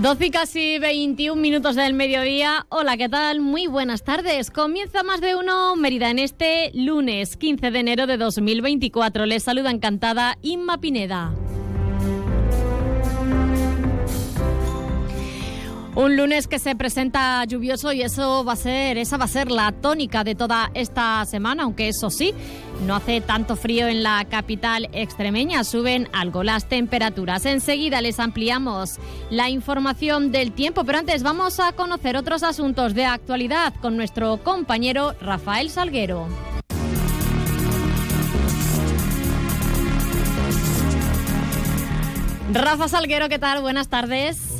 12 y casi 21 minutos del mediodía. Hola, ¿qué tal? Muy buenas tardes. Comienza más de uno Mérida en este lunes 15 de enero de 2024. Les saluda encantada Inma Pineda. Un lunes que se presenta lluvioso y eso va a ser, esa va a ser la tónica de toda esta semana, aunque eso sí, no hace tanto frío en la capital extremeña, suben algo las temperaturas. Enseguida les ampliamos la información del tiempo, pero antes vamos a conocer otros asuntos de actualidad con nuestro compañero Rafael Salguero. Rafa Salguero, ¿qué tal? Buenas tardes.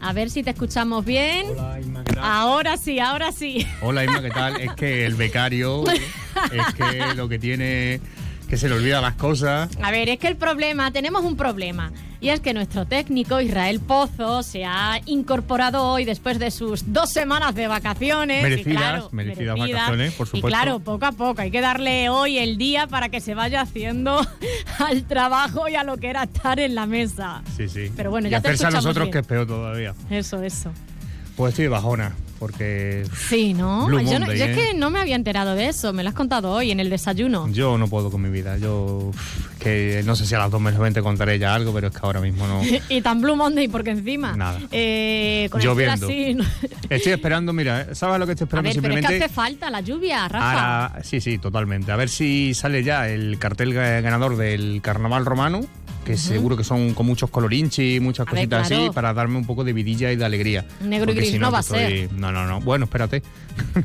A ver si te escuchamos bien. Hola, Inma, ¿qué tal? Ahora sí, ahora sí. Hola, Inma, ¿qué tal? Es que el becario es que lo que tiene que se le olvida las cosas. A ver, es que el problema, tenemos un problema. Y es que nuestro técnico, Israel Pozo, se ha incorporado hoy después de sus dos semanas de vacaciones. Merecidas, y claro, merecidas vacaciones, por Y supuesto. claro, poco a poco. Hay que darle hoy el día para que se vaya haciendo al trabajo y a lo que era estar en la mesa. Sí, sí. Pero bueno, y ya te a escuchamos nosotros bien. que es peor todavía. Eso, eso. Pues estoy de bajona, porque Sí, ¿no? Blue yo, no- Monday, yo es ¿eh? que no me había enterado de eso. Me lo has contado hoy en el desayuno. yo no puedo con mi vida. Yo uf, que no sé si a las 2 menos 20 contaré ya algo, pero es que ahora mismo no. y tan Blue Monday porque encima. Nada. Eh, con el Lloviendo. cielo así, no- Estoy esperando, mira, ¿eh? ¿sabes lo que estoy A esperando ver, pero es que hace falta la lluvia, Rafa. Ahora, sí, sí, totalmente. A ver si sale ya el cartel ga- ganador del carnaval romano, que seguro que son con muchos colorinchi y muchas A ver, cositas claro. así, para darme un poco de vidilla y de alegría. Negro y gris si no que va a estoy- No, no, no. Bueno, espérate.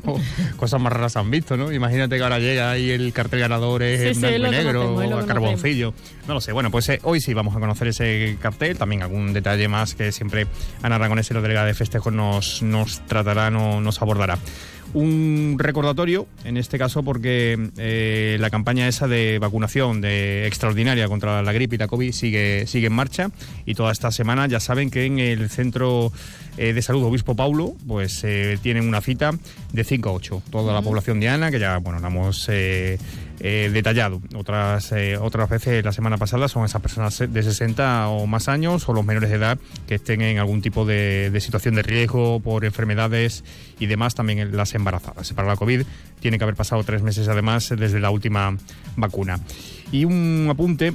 No, Cosas más raras han visto, ¿no? Imagínate que ahora llega y el cartel ganador es Sí, en blanco y negro o a carboncillo. No lo sé. Bueno, pues eh, hoy sí vamos a conocer ese cartel. También algún detalle más que siempre Ana Aragonés, la delegada de festejos, nos, nos tratará, no- nos abordará un recordatorio, en este caso porque eh, la campaña esa de vacunación de extraordinaria contra la gripe y la COVID sigue, sigue en marcha y toda esta semana ya saben que en el centro eh, de salud Obispo Paulo pues eh, tienen una cita de 5 a 8. Toda la población diana, que ya bueno, la hemos eh, detallado otras, eh, otras veces la semana pasada, son esas personas de 60 o más años o los menores de edad que estén en algún tipo de, situación de riesgo por enfermedades y demás, también las embarazadas. Para la COVID tiene que haber pasado tres meses además desde la última vacuna. Y un apunte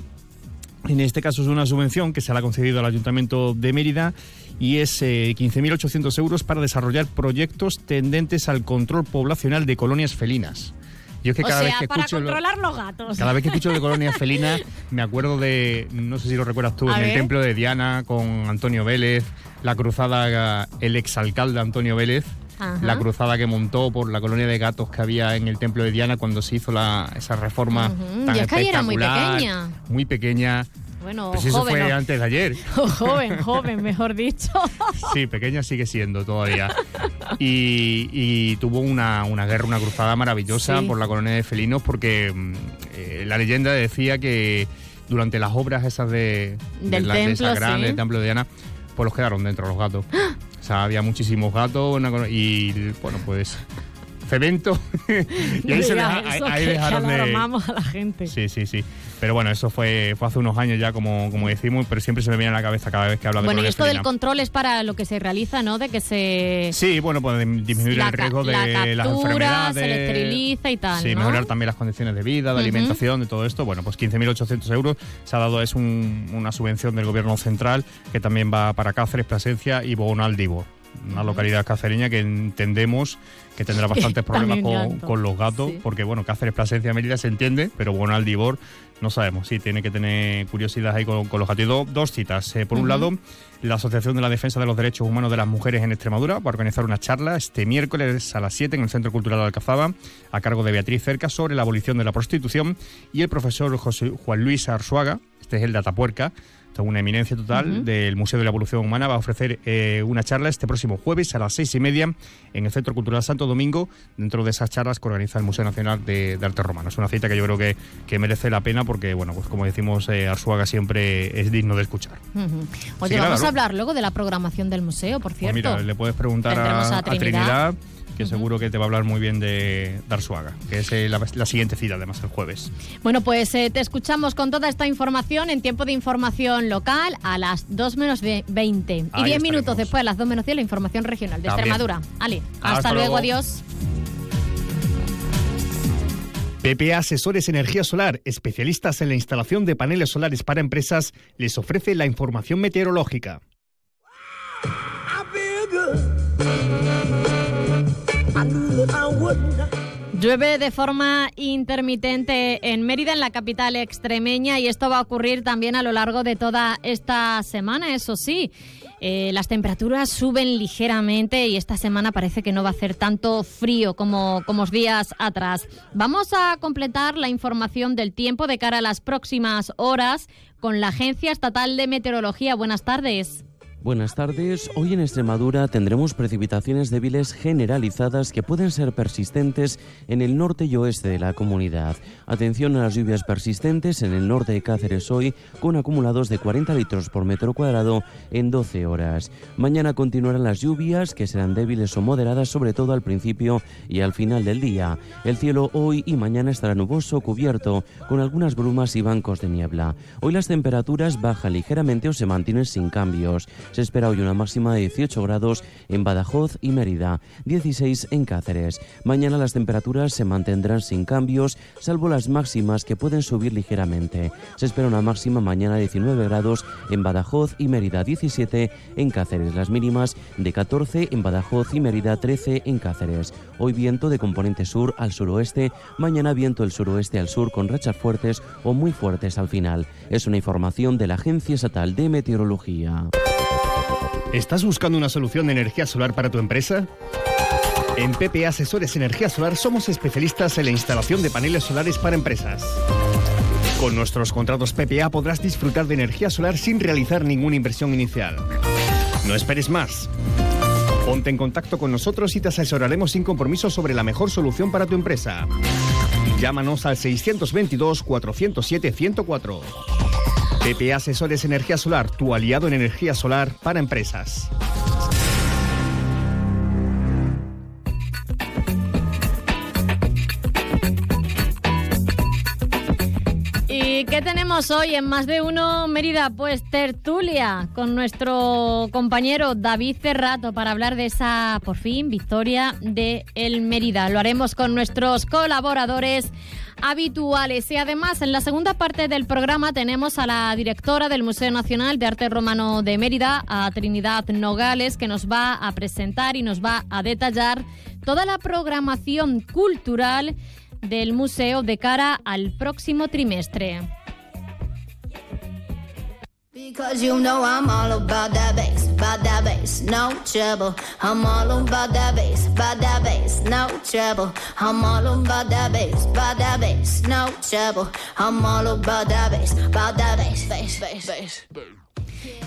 en este caso es una subvención que se le ha concedido al Ayuntamiento de Mérida y es eh, 15.800 euros para desarrollar proyectos tendentes al control poblacional de colonias felinas. Yo es que o cada sea, vez que para escucho lo- controlar los gatos. cada vez que escucho de colonias felinas me acuerdo de, no sé si lo recuerdas tú, A en el ver. templo de Diana con Antonio Vélez, la cruzada, el exalcalde Antonio Vélez, Ajá. la cruzada que montó por la colonia de gatos que había en el templo de Diana cuando se hizo la, esa reforma Ujú, tan y es que era muy pequeña. Muy pequeña. Bueno, Pues eso joven. fue no. antes de ayer. joven, joven, mejor dicho. Sí, pequeña sigue siendo todavía. Y, y tuvo una, una guerra, una cruzada maravillosa Sí. por la colonia de felinos porque mm, eh, la leyenda decía que durante las obras esas de, de Del la- de templo, esa gran- sí. del templo de Diana, pues los quedaron dentro los gatos. O sea, había muchísimos gatos una y bueno, pues cemento. y ahí, se Diga deja- ahí- eso, ahí que dejaron de... a la gente. Sí, sí, sí. Pero bueno, eso fue, fue hace unos años ya, como, como decimos, pero siempre se me viene a la cabeza cada vez que habla de Bueno, y esto del control es para lo que se realiza, ¿no? De que se... Sí, bueno, pues disminuir la el riesgo de la las enfermedades. se le esteriliza y tal, Sí, ¿no? mejorar también las condiciones de vida, de alimentación, de todo esto. Bueno, pues 15.800 euros se ha dado, es un- una subvención del gobierno central que también va para Cáceres, Plasencia y Bonaldibor. Una localidad cacereña que entendemos que tendrá bastantes problemas con, los gatos, Sí. porque bueno, Cáceres, Plasencia, Mérida se entiende, pero Bonaldibor no sabemos. Sí, tiene que tener curiosidad ahí con, con los gatos. Do- dos citas. Eh, por un lado, la Asociación de la Defensa de los Derechos Humanos de las Mujeres en Extremadura va a organizar una charla este miércoles a las 7 en el Centro Cultural de Alcazaba, a cargo de Beatriz Cerca, sobre la abolición de la prostitución. Y el profesor José Juan Luis Arzuaga, este es el de Atapuerca, una eminencia total del Museo de la Evolución Humana, va a ofrecer eh, una charla este próximo jueves a las seis y media en el Centro Cultural Santo Domingo, dentro de esas charlas que organiza el Museo Nacional de, Arte Romano. Es una cita que yo creo que, que merece la pena porque, bueno, pues como decimos, eh, Arzuaga siempre es digno de escuchar. Oye, vamos a hablar luego de la programación del museo, por pues cierto. mira, le puedes preguntar a, Trinidad que seguro que te va a hablar muy bien de Darsuaga, que es eh, la, siguiente cita, además, el jueves. Bueno, pues eh, te escuchamos con toda esta información en tiempo de información local a las 2 menos 20. y 10 minutos después, a las 2 menos 10, la información regional de Extremadura. Ali, hasta, luego, adiós. PPA Asesores Energía Solar, especialistas en la instalación de paneles solares para empresas, les ofrece la información meteorológica. Llueve de forma intermitente en Mérida, en la capital extremeña, y esto va a ocurrir también a lo largo de toda esta semana, eso sí. Eh, las temperaturas suben ligeramente y esta semana parece que no va a hacer tanto frío como, como días atrás. Vamos a completar la información del tiempo de cara a las próximas horas con la Agencia Estatal de Meteorología. Buenas tardes. Buenas tardes. Hoy en Extremadura tendremos precipitaciones débiles generalizadas que pueden ser persistentes en el norte y oeste de la comunidad. Atención a las lluvias persistentes en el norte de Cáceres hoy con acumulados de 40 litros por metro cuadrado en 12 horas. Mañana continuarán las lluvias que serán débiles o moderadas sobre todo al principio y al final del día. El cielo hoy y mañana estará nuboso, cubierto, con algunas brumas y bancos de niebla. Hoy las temperaturas bajan ligeramente o se mantienen sin cambios. Se espera hoy una máxima de 18 grados en Badajoz y Mérida, 16 en Cáceres. Mañana las temperaturas se mantendrán sin cambios, salvo las máximas que pueden subir ligeramente. Se espera una máxima mañana de 19 grados en Badajoz y Mérida, 17 en Cáceres. Las mínimas de 14 en Badajoz y Mérida, 13 en Cáceres. Hoy viento de componente sur al suroeste, mañana viento del suroeste al sur con rachas fuertes o muy fuertes al final. Es una información de la Agencia Estatal de Meteorología. ¿Estás buscando una solución de energía solar para tu empresa? En PPA Asesores Energía Solar somos especialistas en la instalación de paneles solares para empresas. Con nuestros contratos PPA podrás disfrutar de energía solar sin realizar ninguna inversión inicial. No esperes más. Ponte en contacto con nosotros y te asesoraremos sin compromiso sobre la mejor solución para tu empresa. Llámanos al 622 407 104. PP Asesores Energía Solar, tu aliado en energía solar para empresas. Tenemos hoy en Más de Uno Mérida? Pues tertulia con nuestro compañero David Cerrato para hablar de esa, por fin, victoria de el Mérida. Lo haremos con nuestros colaboradores habituales. Y además, en la segunda parte del programa tenemos a la directora del Museo Nacional de Arte Romano de Mérida, a Trinidad Nogales, que nos va a presentar y nos va a detallar toda la programación cultural del museo de cara al próximo trimestre. Because.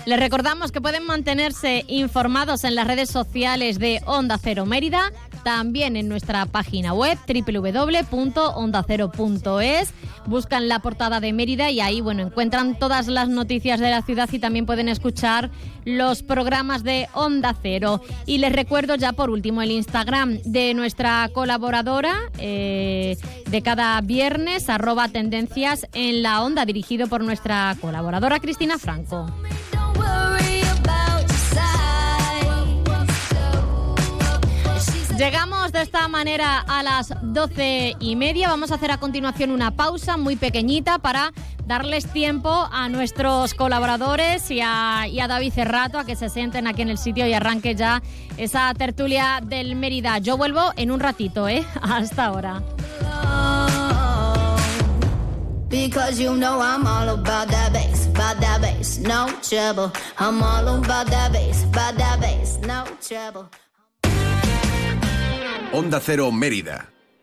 Les recordamos que pueden mantenerse informados en las redes sociales de Onda Cero Mérida también en nuestra página web www.ondacero.es. Buscan la portada de Mérida y ahí bueno, encuentran todas las noticias de la ciudad y también pueden escuchar los programas de Onda Cero. Y les recuerdo ya por último el Instagram de nuestra colaboradora eh, de cada viernes, arroba tendencias en la onda, dirigido por nuestra colaboradora Cristina Franco. Llegamos de esta manera a las doce y media. Vamos a hacer a continuación una pausa muy pequeñita para darles tiempo a nuestros colaboradores y a, David Cerrato a que se sienten aquí en el sitio y arranque ya esa tertulia del Mérida. Yo vuelvo en un ratito, ¿eh? Hasta ahora. Onda Cero Mérida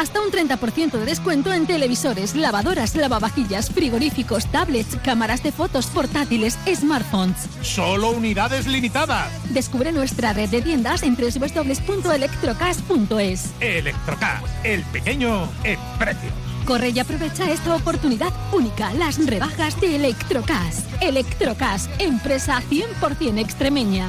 Hasta un 30% de descuento en televisores, lavadoras, lavavajillas, frigoríficos, tablets, cámaras de fotos, portátiles, smartphones. Solo unidades limitadas. Descubre nuestra red de tiendas en www.electrocas.es. Electrocas, el pequeño en precio. Corre y aprovecha esta oportunidad única, las rebajas de Electrocas. Electrocas, empresa 100% extremeña.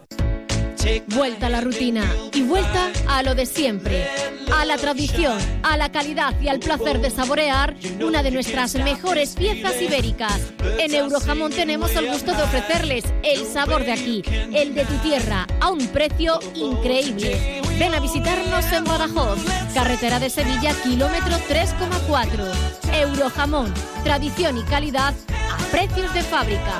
Vuelta a la rutina y vuelta a lo de siempre, a la tradición, a la calidad y al placer de saborear una de nuestras mejores piezas ibéricas. En Eurojamón tenemos el gusto de ofrecerles el sabor de aquí, el de tu tierra, a un precio increíble. Ven a visitarnos en Badajoz, carretera de Sevilla, kilómetro 3,4. Eurojamón, tradición y calidad a precios de fábrica.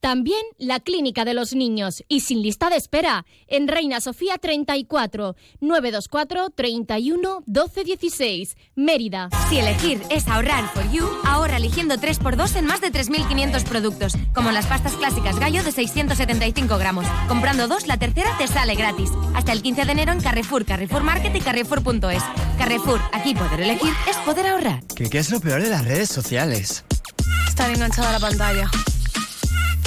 También la Clínica de los Niños y sin lista de espera en Reina Sofía 34 924 31 12 16 Mérida. Si elegir es ahorrar for you, ahorra eligiendo 3x2 en más de 3.500 productos, como las pastas clásicas gallo de 675 gramos. Comprando dos, la tercera te sale gratis. Hasta el 15 de enero en Carrefour, Carrefour Market y Carrefour.es. Carrefour, aquí poder elegir es poder ahorrar. ¿Qué, ¿Qué es lo peor de las redes sociales? Estar enganchada a la pantalla.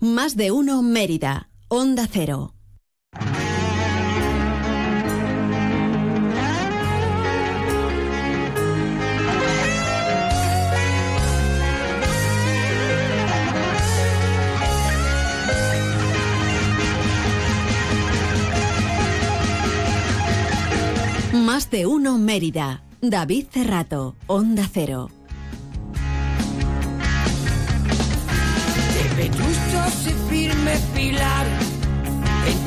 Más de uno Mérida. Onda Cero. Más de uno Mérida. David Cerrato. Onda Cero.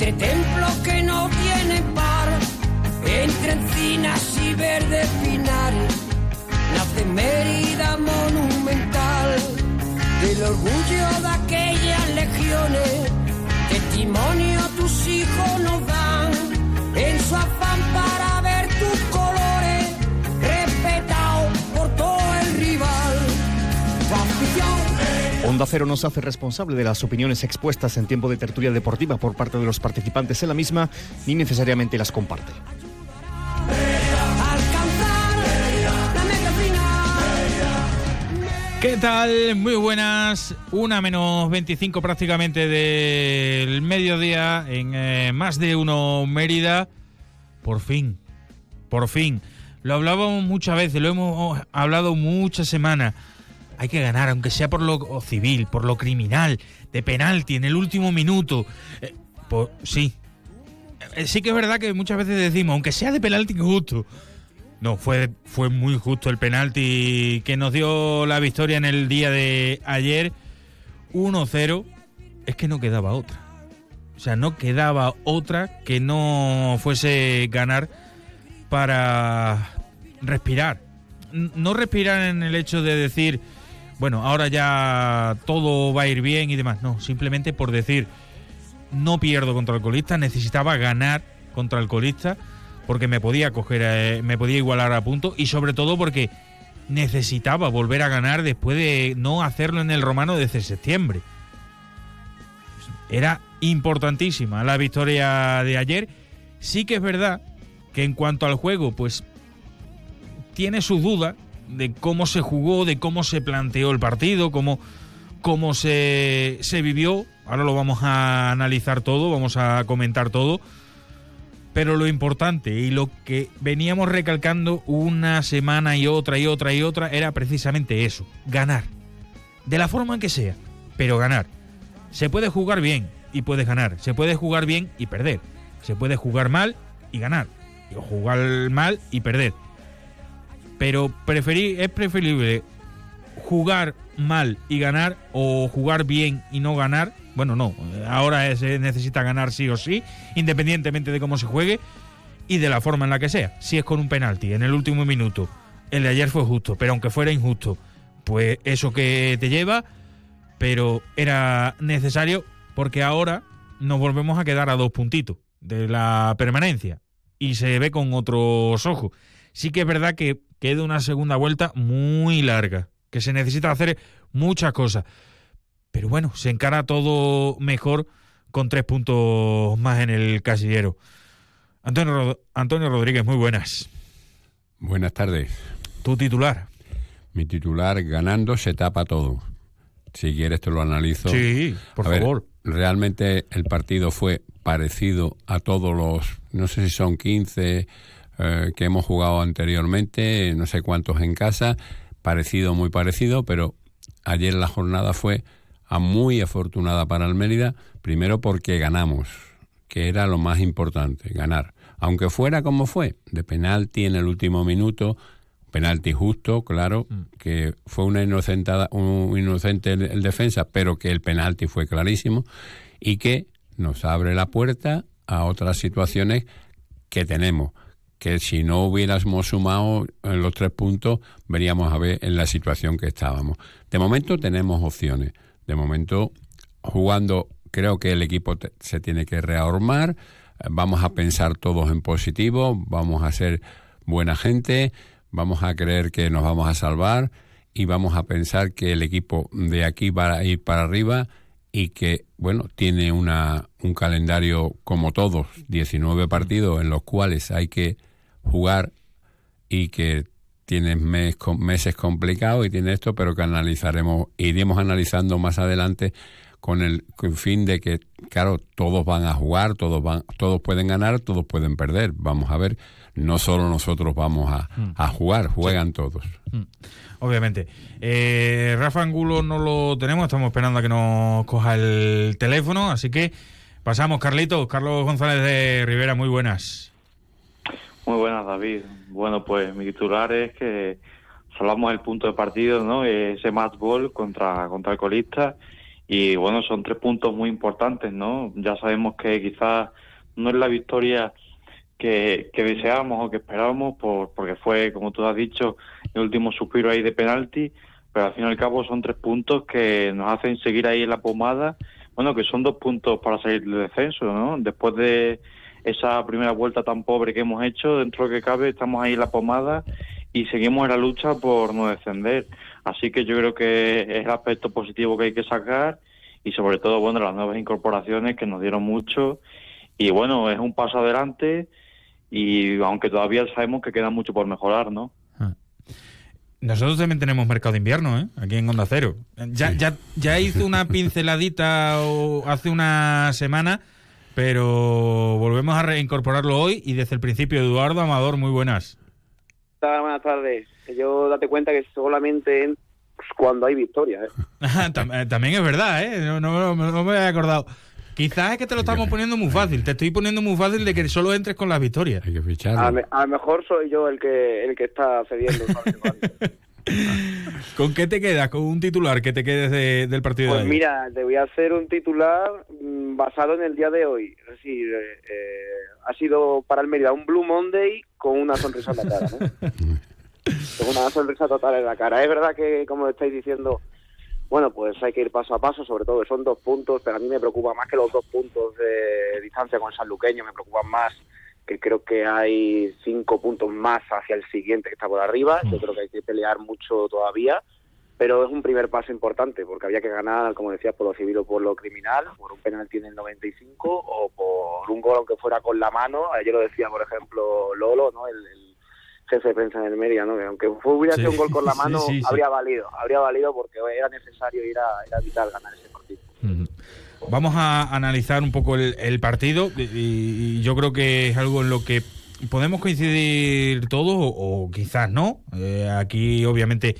Entre templos que no tienen par, entre encinas y verdes pinares, nace Mérida monumental, del orgullo de aquellas legiones, testimonio tus hijos nos dan, en su afán Onda Cero nos hace responsable de las opiniones expuestas en tiempo de tertulia deportiva por parte de los participantes en la misma, ni necesariamente las comparte. ¿Qué tal? Muy buenas. Una menos 25 prácticamente del mediodía en eh, más de uno Mérida. Por fin, por fin. Lo hablábamos muchas veces, lo hemos hablado muchas semanas. Hay que ganar, aunque sea por lo civil, por lo criminal, de penalti en el último minuto. Por, sí. Eh, sí que es verdad que muchas veces decimos, aunque sea de penalti justo. No, fue, fue muy justo el penalti que nos dio la victoria en el día de ayer. 1-0. Es que no quedaba otra. sea, no quedaba otra que no fuese ganar para respirar. No respirar en el hecho de decir, bueno, ahora ya todo va a ir bien y demás. No, simplemente por decir, no pierdo contra el colista, necesitaba ganar contra el colista porque me podía coger, eh, me podía igualar a punto y sobre todo porque necesitaba volver a ganar después de no hacerlo en el romano desde septiembre. Era importantísima la victoria de ayer. Sí que es verdad que en cuanto al juego, pues tiene sus dudas de cómo se jugó, de cómo se planteó el partido, cómo, cómo se, se vivió. Ahora lo vamos a analizar todo, vamos a comentar todo. Pero lo importante y lo que veníamos recalcando una semana y otra y otra y otra era precisamente eso, ganar. De la forma en que sea, pero ganar. Se puede jugar bien y puedes ganar. Se puede jugar bien y perder. Se puede jugar mal y ganar. O jugar mal y perder. Pero preferí, es preferible jugar mal y ganar o jugar bien y no ganar. Bueno, no. Ahora se necesita ganar sí o sí, independientemente de cómo se juegue y de la forma en la que sea. Si es con un penalti en el último minuto. El de ayer fue justo, pero aunque fuera injusto, pues eso que te lleva, pero era necesario porque ahora nos volvemos a quedar a dos puntitos de la permanencia y se ve con otros ojos. Sí que es verdad que queda una segunda vuelta muy larga, que se necesita hacer muchas cosas. Pero bueno, se encara todo mejor con tres puntos más en el casillero. Antonio, Rod- Antonio Rodríguez, muy buenas. Buenas tardes. Tu titular. Mi titular, ganando se tapa todo. Si quieres te lo analizo. Sí, por A ver, favor. realmente el partido fue parecido a todos los, no sé si son 15 eh, que hemos jugado anteriormente, no sé cuántos en casa, parecido, muy parecido, pero ayer la jornada fue a muy afortunada para el Mérida, primero porque ganamos, que era lo más importante, ganar. Aunque fuera como fue, de penalti en el último minuto, penalti justo, claro, que fue una inocentada, un inocente el, el defensa, pero que el penalti fue clarísimo y que nos abre la puerta a otras situaciones que tenemos que si no hubiéramos sumado en los tres puntos veríamos a ver en la situación que estábamos. De momento tenemos opciones. De momento jugando creo que el equipo se tiene que rearmar. Eh, Vamos a pensar todos en positivo, vamos a ser buena gente, vamos a creer que nos vamos a salvar y vamos a pensar que el equipo de aquí va a ir para arriba y que, bueno, tiene una, un calendario como todos, 19 partidos en los cuales hay que jugar y que tiene mes, meses complicados y tiene esto, pero que analizaremos, iremos analizando más adelante con el con fin de que, claro, todos van a jugar, todos van, todos pueden ganar, todos pueden perder. Vamos a ver, no solo nosotros vamos a, Mm. a jugar, juegan todos. Mm, Obviamente. Eh, Rafa Angulo no lo tenemos, estamos esperando a que nos coja el teléfono, así que pasamos, Carlitos, Carlos González de Rivera, muy buenas. Muy buenas, David. Bueno, pues mi titular es que salvamos el punto de partido, ¿no? Ese match ball contra, contra el colista. Y bueno, son tres puntos muy importantes, ¿no? Ya sabemos que quizás no es la victoria que, que deseábamos o que esperábamos, por, porque fue, como tú has dicho, el último suspiro ahí de penalti. Pero al fin y al cabo son tres puntos que nos hacen seguir ahí en la pomada. Bueno, que son dos puntos para salir del descenso, ¿no? Después de esa primera vuelta tan pobre que hemos hecho, dentro de lo que cabe, estamos ahí en la pomada y seguimos en la lucha por no descender. Así que yo creo que es el aspecto positivo que hay que sacar y sobre todo, bueno, las nuevas incorporaciones que nos dieron mucho y bueno, es un paso adelante y aunque todavía sabemos que queda mucho por mejorar, ¿no? Nosotros también tenemos mercado de invierno, ¿eh? Aquí en Onda Cero. Ya, ya, ya hice una pinceladita o hace una semana, pero volvemos a reincorporarlo hoy y desde el principio, Eduardo Amador, muy buenas. Buenas tardes. Yo date cuenta que solamente en- cuando hay victoria. ¿eh? Eh, También es verdad, ¿eh? No, no- no- me había acordado. Quizás es que te lo estamos poniendo muy fácil. Te estoy poniendo muy fácil de que solo entres con las victorias. Hay que A, me- a lo mejor soy yo el que el que está cediendo. ¿Con qué te quedas? ¿Con un titular que te quedes de- del partido de Pues hoy? mira, te voy a hacer un titular mm, basado en el día de hoy, es decir, eh, eh, ha sido para el Mérida un Blue Monday con una sonrisa en la cara, ¿no? con una sonrisa total en la cara. Es verdad que, como estáis diciendo, bueno, pues hay que ir paso a paso, sobre todo son dos puntos, pero a mí me preocupa más que los dos puntos de distancia con el sanluqueño, me preocupan más que creo que hay cinco puntos más hacia el siguiente que está por arriba. Yo creo que hay que pelear mucho todavía, pero es un primer paso importante porque había que ganar, como decías, por lo civil o por lo criminal, por un penalti en el 95 o por un gol aunque fuera con la mano. Ayer lo decía, por ejemplo, Lolo, ¿no? El, el jefe de prensa en el Mérida, ¿no? Que aunque hubiera sido un gol con la mano, sí, sí. habría valido, habría valido porque era necesario ir a, era vital ganar ese partido. Vamos a analizar un poco el, el partido y, yo creo que es algo en lo que podemos coincidir todos o, quizás no. Eh, aquí obviamente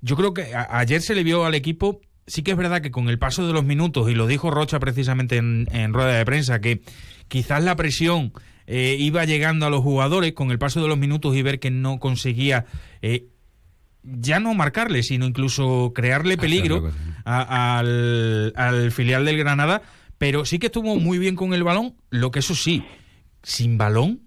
yo creo que ayer se le vio al equipo, sí que es verdad que con el paso de los minutos, y lo dijo Rocha precisamente en, en rueda de prensa, que quizás la presión eh, iba llegando a los jugadores con el paso de los minutos y ver que no conseguía... eh, ya no marcarle, sino incluso crearle peligro a- al, al filial del Granada, pero sí que estuvo muy bien con el balón, lo que eso sí, sin balón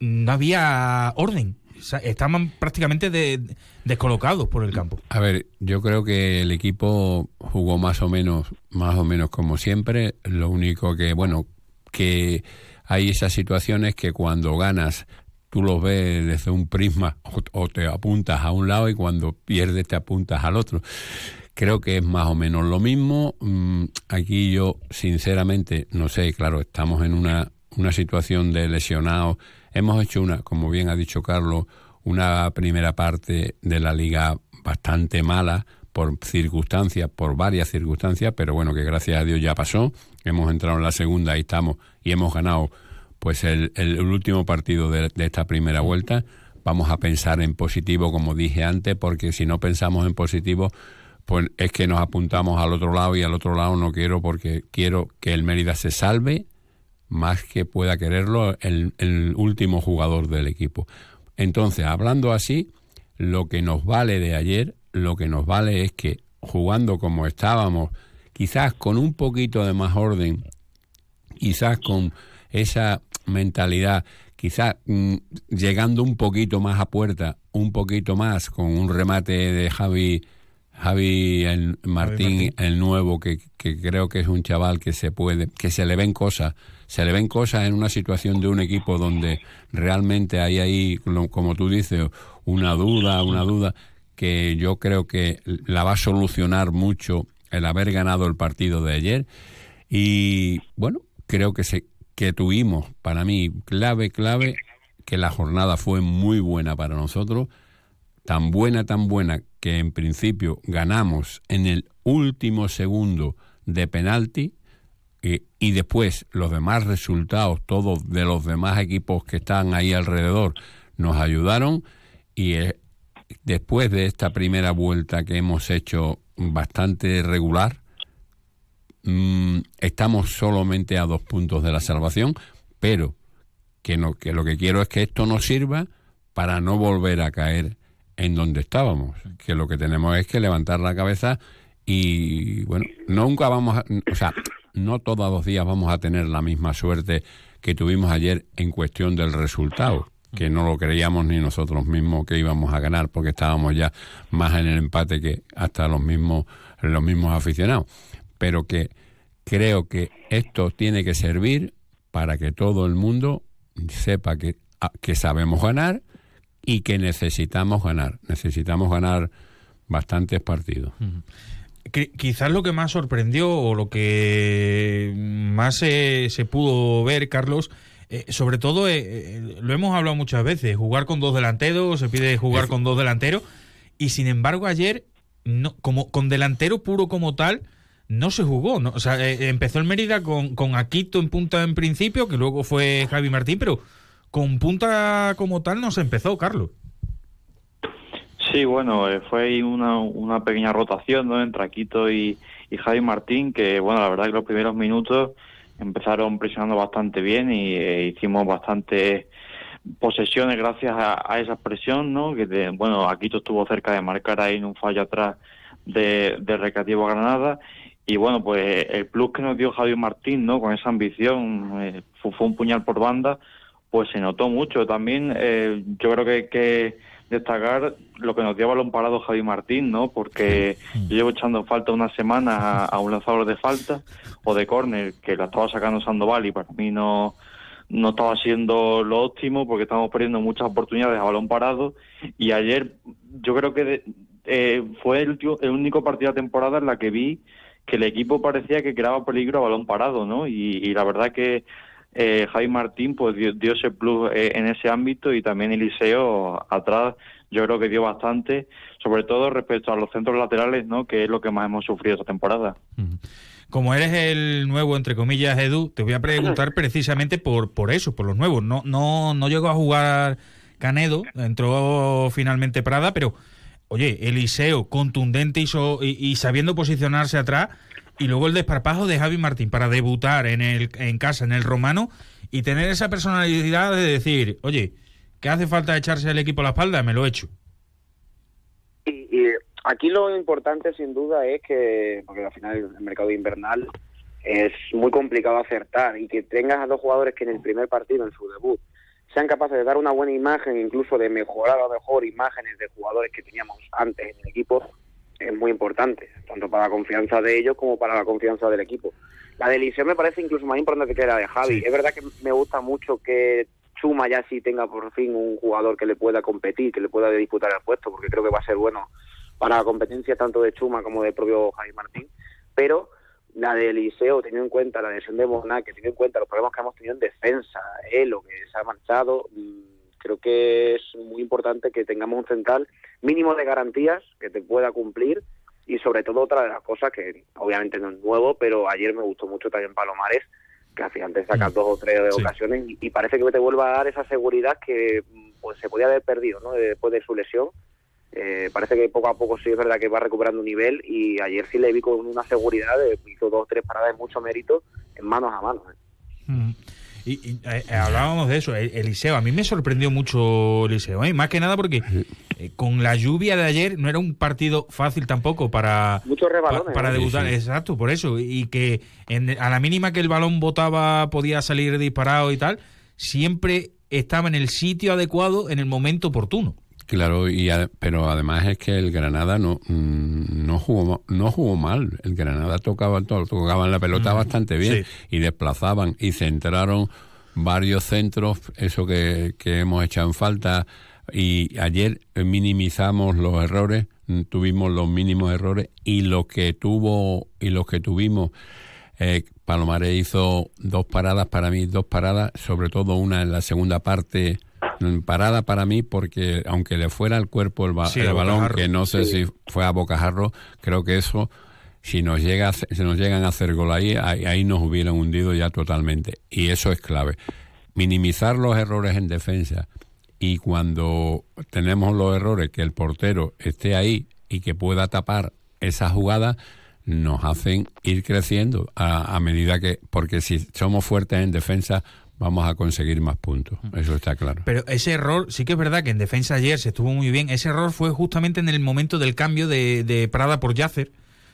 no había orden. Estaban prácticamente de- descolocados por el campo. A ver, yo creo que el equipo jugó más o menos, más o menos como siempre. Lo único que, bueno, que hay esas situaciones que cuando ganas tú los ves desde un prisma o, te apuntas a un lado y cuando pierdes te apuntas al otro. Creo que es más o menos lo mismo. Mm, Aquí yo, sinceramente, no sé, claro, estamos en una, una situación de lesionados. Hemos hecho una, como bien ha dicho Carlos, una primera parte de la liga bastante mala por circunstancias, por varias circunstancias, pero bueno, que gracias a Dios ya pasó. Hemos entrado en la segunda y estamos y hemos ganado pues el, el último partido de, esta primera vuelta. Vamos a pensar en positivo, como dije antes, porque si no pensamos en positivo, pues es que nos apuntamos al otro lado y al otro lado no quiero porque quiero que el Mérida se salve más que pueda quererlo el, el último jugador del equipo. Entonces, hablando así, lo que nos vale de ayer, lo que nos vale es que jugando como estábamos, quizás con un poquito de más orden, quizás con esa mentalidad, quizás mm, llegando un poquito más a puerta, un poquito más con un remate de Javi Javi el Martín, el nuevo, que, que creo que es un chaval que se puede, que se le ven cosas, se le ven cosas en una situación de un equipo donde realmente hay ahí, como tú dices, una duda, una duda, que yo creo que la va a solucionar mucho el haber ganado el partido de ayer. Y bueno, creo que se, que tuvimos, para mí, clave, clave, que la jornada fue muy buena para nosotros tan buena, tan buena, que en principio ganamos en el último segundo de penalti eh, y después los demás resultados, todos de los demás equipos que están ahí alrededor, nos ayudaron y eh, después de esta primera vuelta que hemos hecho bastante regular, mm, estamos solamente a dos puntos de la salvación, pero que, no, que lo que quiero es que esto nos sirva para no volver a caer en donde estábamos, que lo que tenemos es que levantar la cabeza y bueno, nunca vamos a, o sea, no todos los días vamos a tener la misma suerte que tuvimos ayer en cuestión del resultado, que no lo creíamos ni nosotros mismos que íbamos a ganar porque estábamos ya más en el empate que hasta los mismos los mismos aficionados, pero que creo que esto tiene que servir para que todo el mundo sepa que, a- que sabemos ganar y que necesitamos ganar. Necesitamos ganar bastantes partidos. Quizás lo que más sorprendió o lo que más se, se pudo ver, Carlos, eh, sobre todo, eh, eh, lo hemos hablado muchas veces, jugar con dos delanteros, se pide jugar con dos delanteros, y sin embargo ayer, no, como con delantero puro como tal, no se jugó. ¿no? O sea, eh, empezó el Mérida con, con Aquito en punta en principio, que luego fue Javi Martín, pero con punta como tal no se empezó, Carlos. Sí, bueno, eh, fue una, una pequeña rotación ¿no? entre Aquito y, y Javi Martín, que bueno, la verdad que los primeros minutos empezaron presionando bastante bien y eh, hicimos bastantes posesiones gracias a, a esa presión, ¿no? Que de- bueno, Aquito estuvo cerca de marcar ahí en un fallo atrás de, de Recreativo Granada Y bueno, pues el plus que nos dio Javier Martín, ¿no? Con esa ambición, eh, fue, fue un puñal por banda, pues se notó mucho. También eh, yo creo que hay que destacar lo que nos dio balón parado Javi Martín, ¿no? Porque yo llevo echando falta una semana a, a un lanzador de falta o de córner que la estaba sacando Sandoval y para mí no no estaba siendo lo óptimo porque estamos perdiendo muchas oportunidades a balón parado y ayer yo creo que de- eh, fue el, último- el único partido de temporada en la que vi que el equipo parecía que creaba peligro a balón parado, ¿no? Y, y la verdad que eh, Javi Martín pues dio, dio ese plus eh, en ese ámbito y también Eliseo atrás yo creo que dio bastante, sobre todo respecto a los centros laterales, ¿no? Que es lo que más hemos sufrido esta temporada. Como eres el nuevo, entre comillas, Edu, te voy a preguntar precisamente por, por eso, por los nuevos. No, no, no llegó a jugar Canedo, entró finalmente Prada, pero oye, Eliseo, contundente y, so- y, sabiendo posicionarse atrás, y luego el desparpajo de Javi Martín para debutar en, el, en casa, en el romano, y tener esa personalidad de decir, oye, ¿qué hace falta echarse el equipo a la espalda? Me lo he hecho. Y aquí lo importante sin duda es que, porque al final el mercado invernal es muy complicado acertar y que tengas a dos jugadores que en el primer partido, en su debut, sean capaces de dar una buena imagen, incluso de mejorar a lo mejor imágenes de jugadores que teníamos antes en el equipo, es muy importante, tanto para la confianza de ellos como para la confianza del equipo. La de Eliseo me parece incluso más importante que la de Javi. Es verdad que me gusta mucho que Chuma ya sí tenga por fin un jugador que le pueda competir, que le pueda disputar el puesto, porque creo que va a ser bueno para la competencia tanto de Chuma como del propio Javi Martín. Pero la de Eliseo, teniendo en cuenta la lesión de Bonac, que teniendo en cuenta los problemas que hemos tenido en defensa, él lo que se ha marchado, mm, creo que es muy importante que tengamos un central mínimo de garantías que te pueda cumplir y sobre todo otra de las cosas que obviamente no es nuevo, pero ayer me gustó mucho también Palomares, que al final te sacas dos o tres ocasiones y, y parece que te vuelva a dar esa seguridad que mm, pues se podía haber perdido ¿no? después de su lesión. Eh, parece que poco a poco sí es verdad que va recuperando un nivel y ayer sí le vi con una seguridad, de, hizo dos o tres paradas de mucho mérito en manos a manos. ¿eh? Mm. Y, y, eh, hablábamos de eso, el- Eliseo. A mí me sorprendió mucho Eliseo, ¿eh? más que nada porque eh, con la lluvia de ayer no era un partido fácil tampoco para, Muchos rebalones, pa- para debutar. Sí, sí. Exacto, por eso. Y que en- a la mínima que el balón botaba podía salir disparado y tal, siempre estaba en el sitio adecuado en el momento oportuno. Claro, y a- pero además es que el Granada no mm, no jugó no jugó mal. El Granada tocaba todo, tocaban la pelota Mm, bastante bien y desplazaban y centraron varios centros, eso que, que hemos echado en falta. Y ayer minimizamos los errores, mm, tuvimos los mínimos errores y lo que tuvo y los que tuvimos eh, Palomares hizo dos paradas para mí, dos paradas, sobre todo una en la segunda parte, parada para mí porque aunque le fuera al cuerpo el, ba- Sí, el balón, bocajarro. que no sé Sí. si fue a bocajarro, creo que eso, si nos llega si nos llegan a hacer gol ahí, ahí, ahí nos hubieran hundido ya totalmente. Y eso es clave. Minimizar los errores en defensa y cuando tenemos los errores, que el portero esté ahí y que pueda tapar esa jugada, nos hacen ir creciendo a, a medida que, porque si somos fuertes en defensa, vamos a conseguir más puntos. Eso está claro. Pero ese error, sí que es verdad que en defensa ayer se estuvo muy bien. Ese error fue justamente en el momento del cambio de, de Prada por Yacer,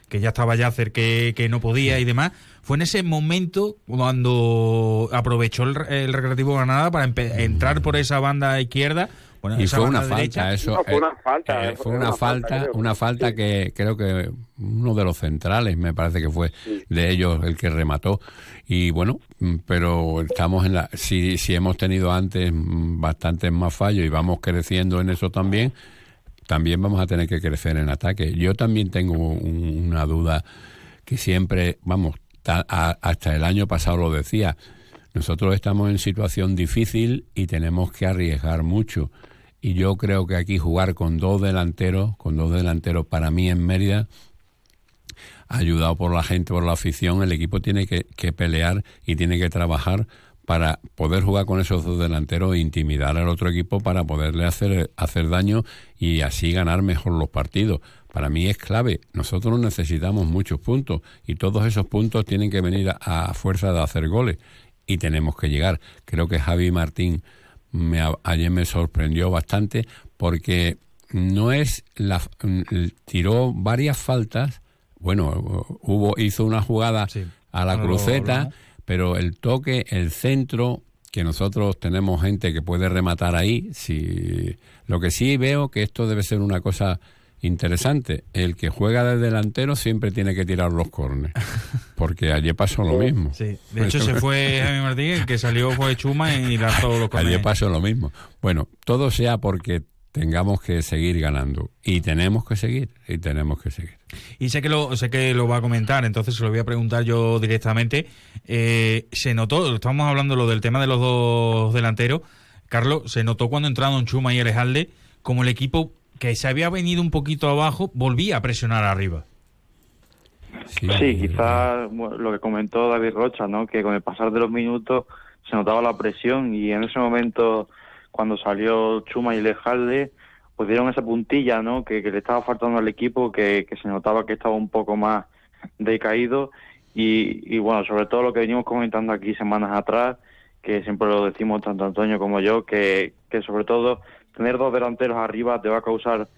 que ya estaba Yacer que, que no podía y demás. Fue en ese momento cuando aprovechó el, el Recreativo Granada para entrar por esa banda izquierda. Bueno, y fue una banda falta, derecha. eso. No, fue una eh, falta, eh, fue fue una una falta, una falta que creo que uno de los centrales, me parece que fue de ellos el que remató. Y bueno, mm, pero estamos en la. Si, si hemos tenido antes mm, bastantes más fallos y vamos creciendo en eso también, también vamos a tener que crecer en ataque. Yo también tengo un- una duda que siempre, vamos, ta- a- hasta el año pasado lo decía. Nosotros estamos en situación difícil y tenemos que arriesgar mucho. Y yo creo que aquí jugar con dos delanteros, con dos delanteros para mí en Mérida, ayudado por la gente, por la afición, el equipo tiene que, que pelear y tiene que trabajar para poder jugar con esos dos delanteros e intimidar al otro equipo para poderle hacer, hacer daño y así ganar mejor los partidos. Para mí es clave. Nosotros necesitamos muchos puntos y todos esos puntos tienen que venir a, a fuerza de hacer goles y tenemos que llegar. Creo que Javi Martín me, ayer me sorprendió bastante porque no es la tiró varias faltas bueno, hubo hizo una jugada a la no cruceta, pero el toque, el centro, que nosotros tenemos gente que puede rematar ahí, si lo que sí veo que esto debe ser una cosa interesante, el que juega de delantero siempre tiene que tirar los cornes, porque ayer pasó lo mismo. Sí. De hecho, se fue Jaime Martín, el que salió fue Chuma y lanzó los corners. Ayer pasó lo mismo. Bueno, todo sea porque tengamos que seguir ganando y tenemos que seguir y tenemos que seguir. Y sé que lo sé que lo va a comentar, entonces se lo voy a preguntar yo directamente. Eh, se notó, estamos hablando lo del tema de los dos delanteros. Carlos, se notó cuando entraron Chuma y Alejalde, como el equipo que se había venido un poquito abajo volvía a presionar arriba. Sí, quizás bueno, lo que comentó David Rocha, ¿no? Que con el pasar de los minutos se notaba la presión y en ese momento, cuando salió Chuma y Lejalde, pues dieron esa puntilla, ¿no? Que, que le estaba faltando al equipo, que, que se notaba que estaba un poco más decaído y, y bueno, sobre todo lo que venimos comentando aquí semanas atrás, que siempre lo decimos tanto Antonio como yo, que, que sobre todo tener dos delanteros arriba te va a causar,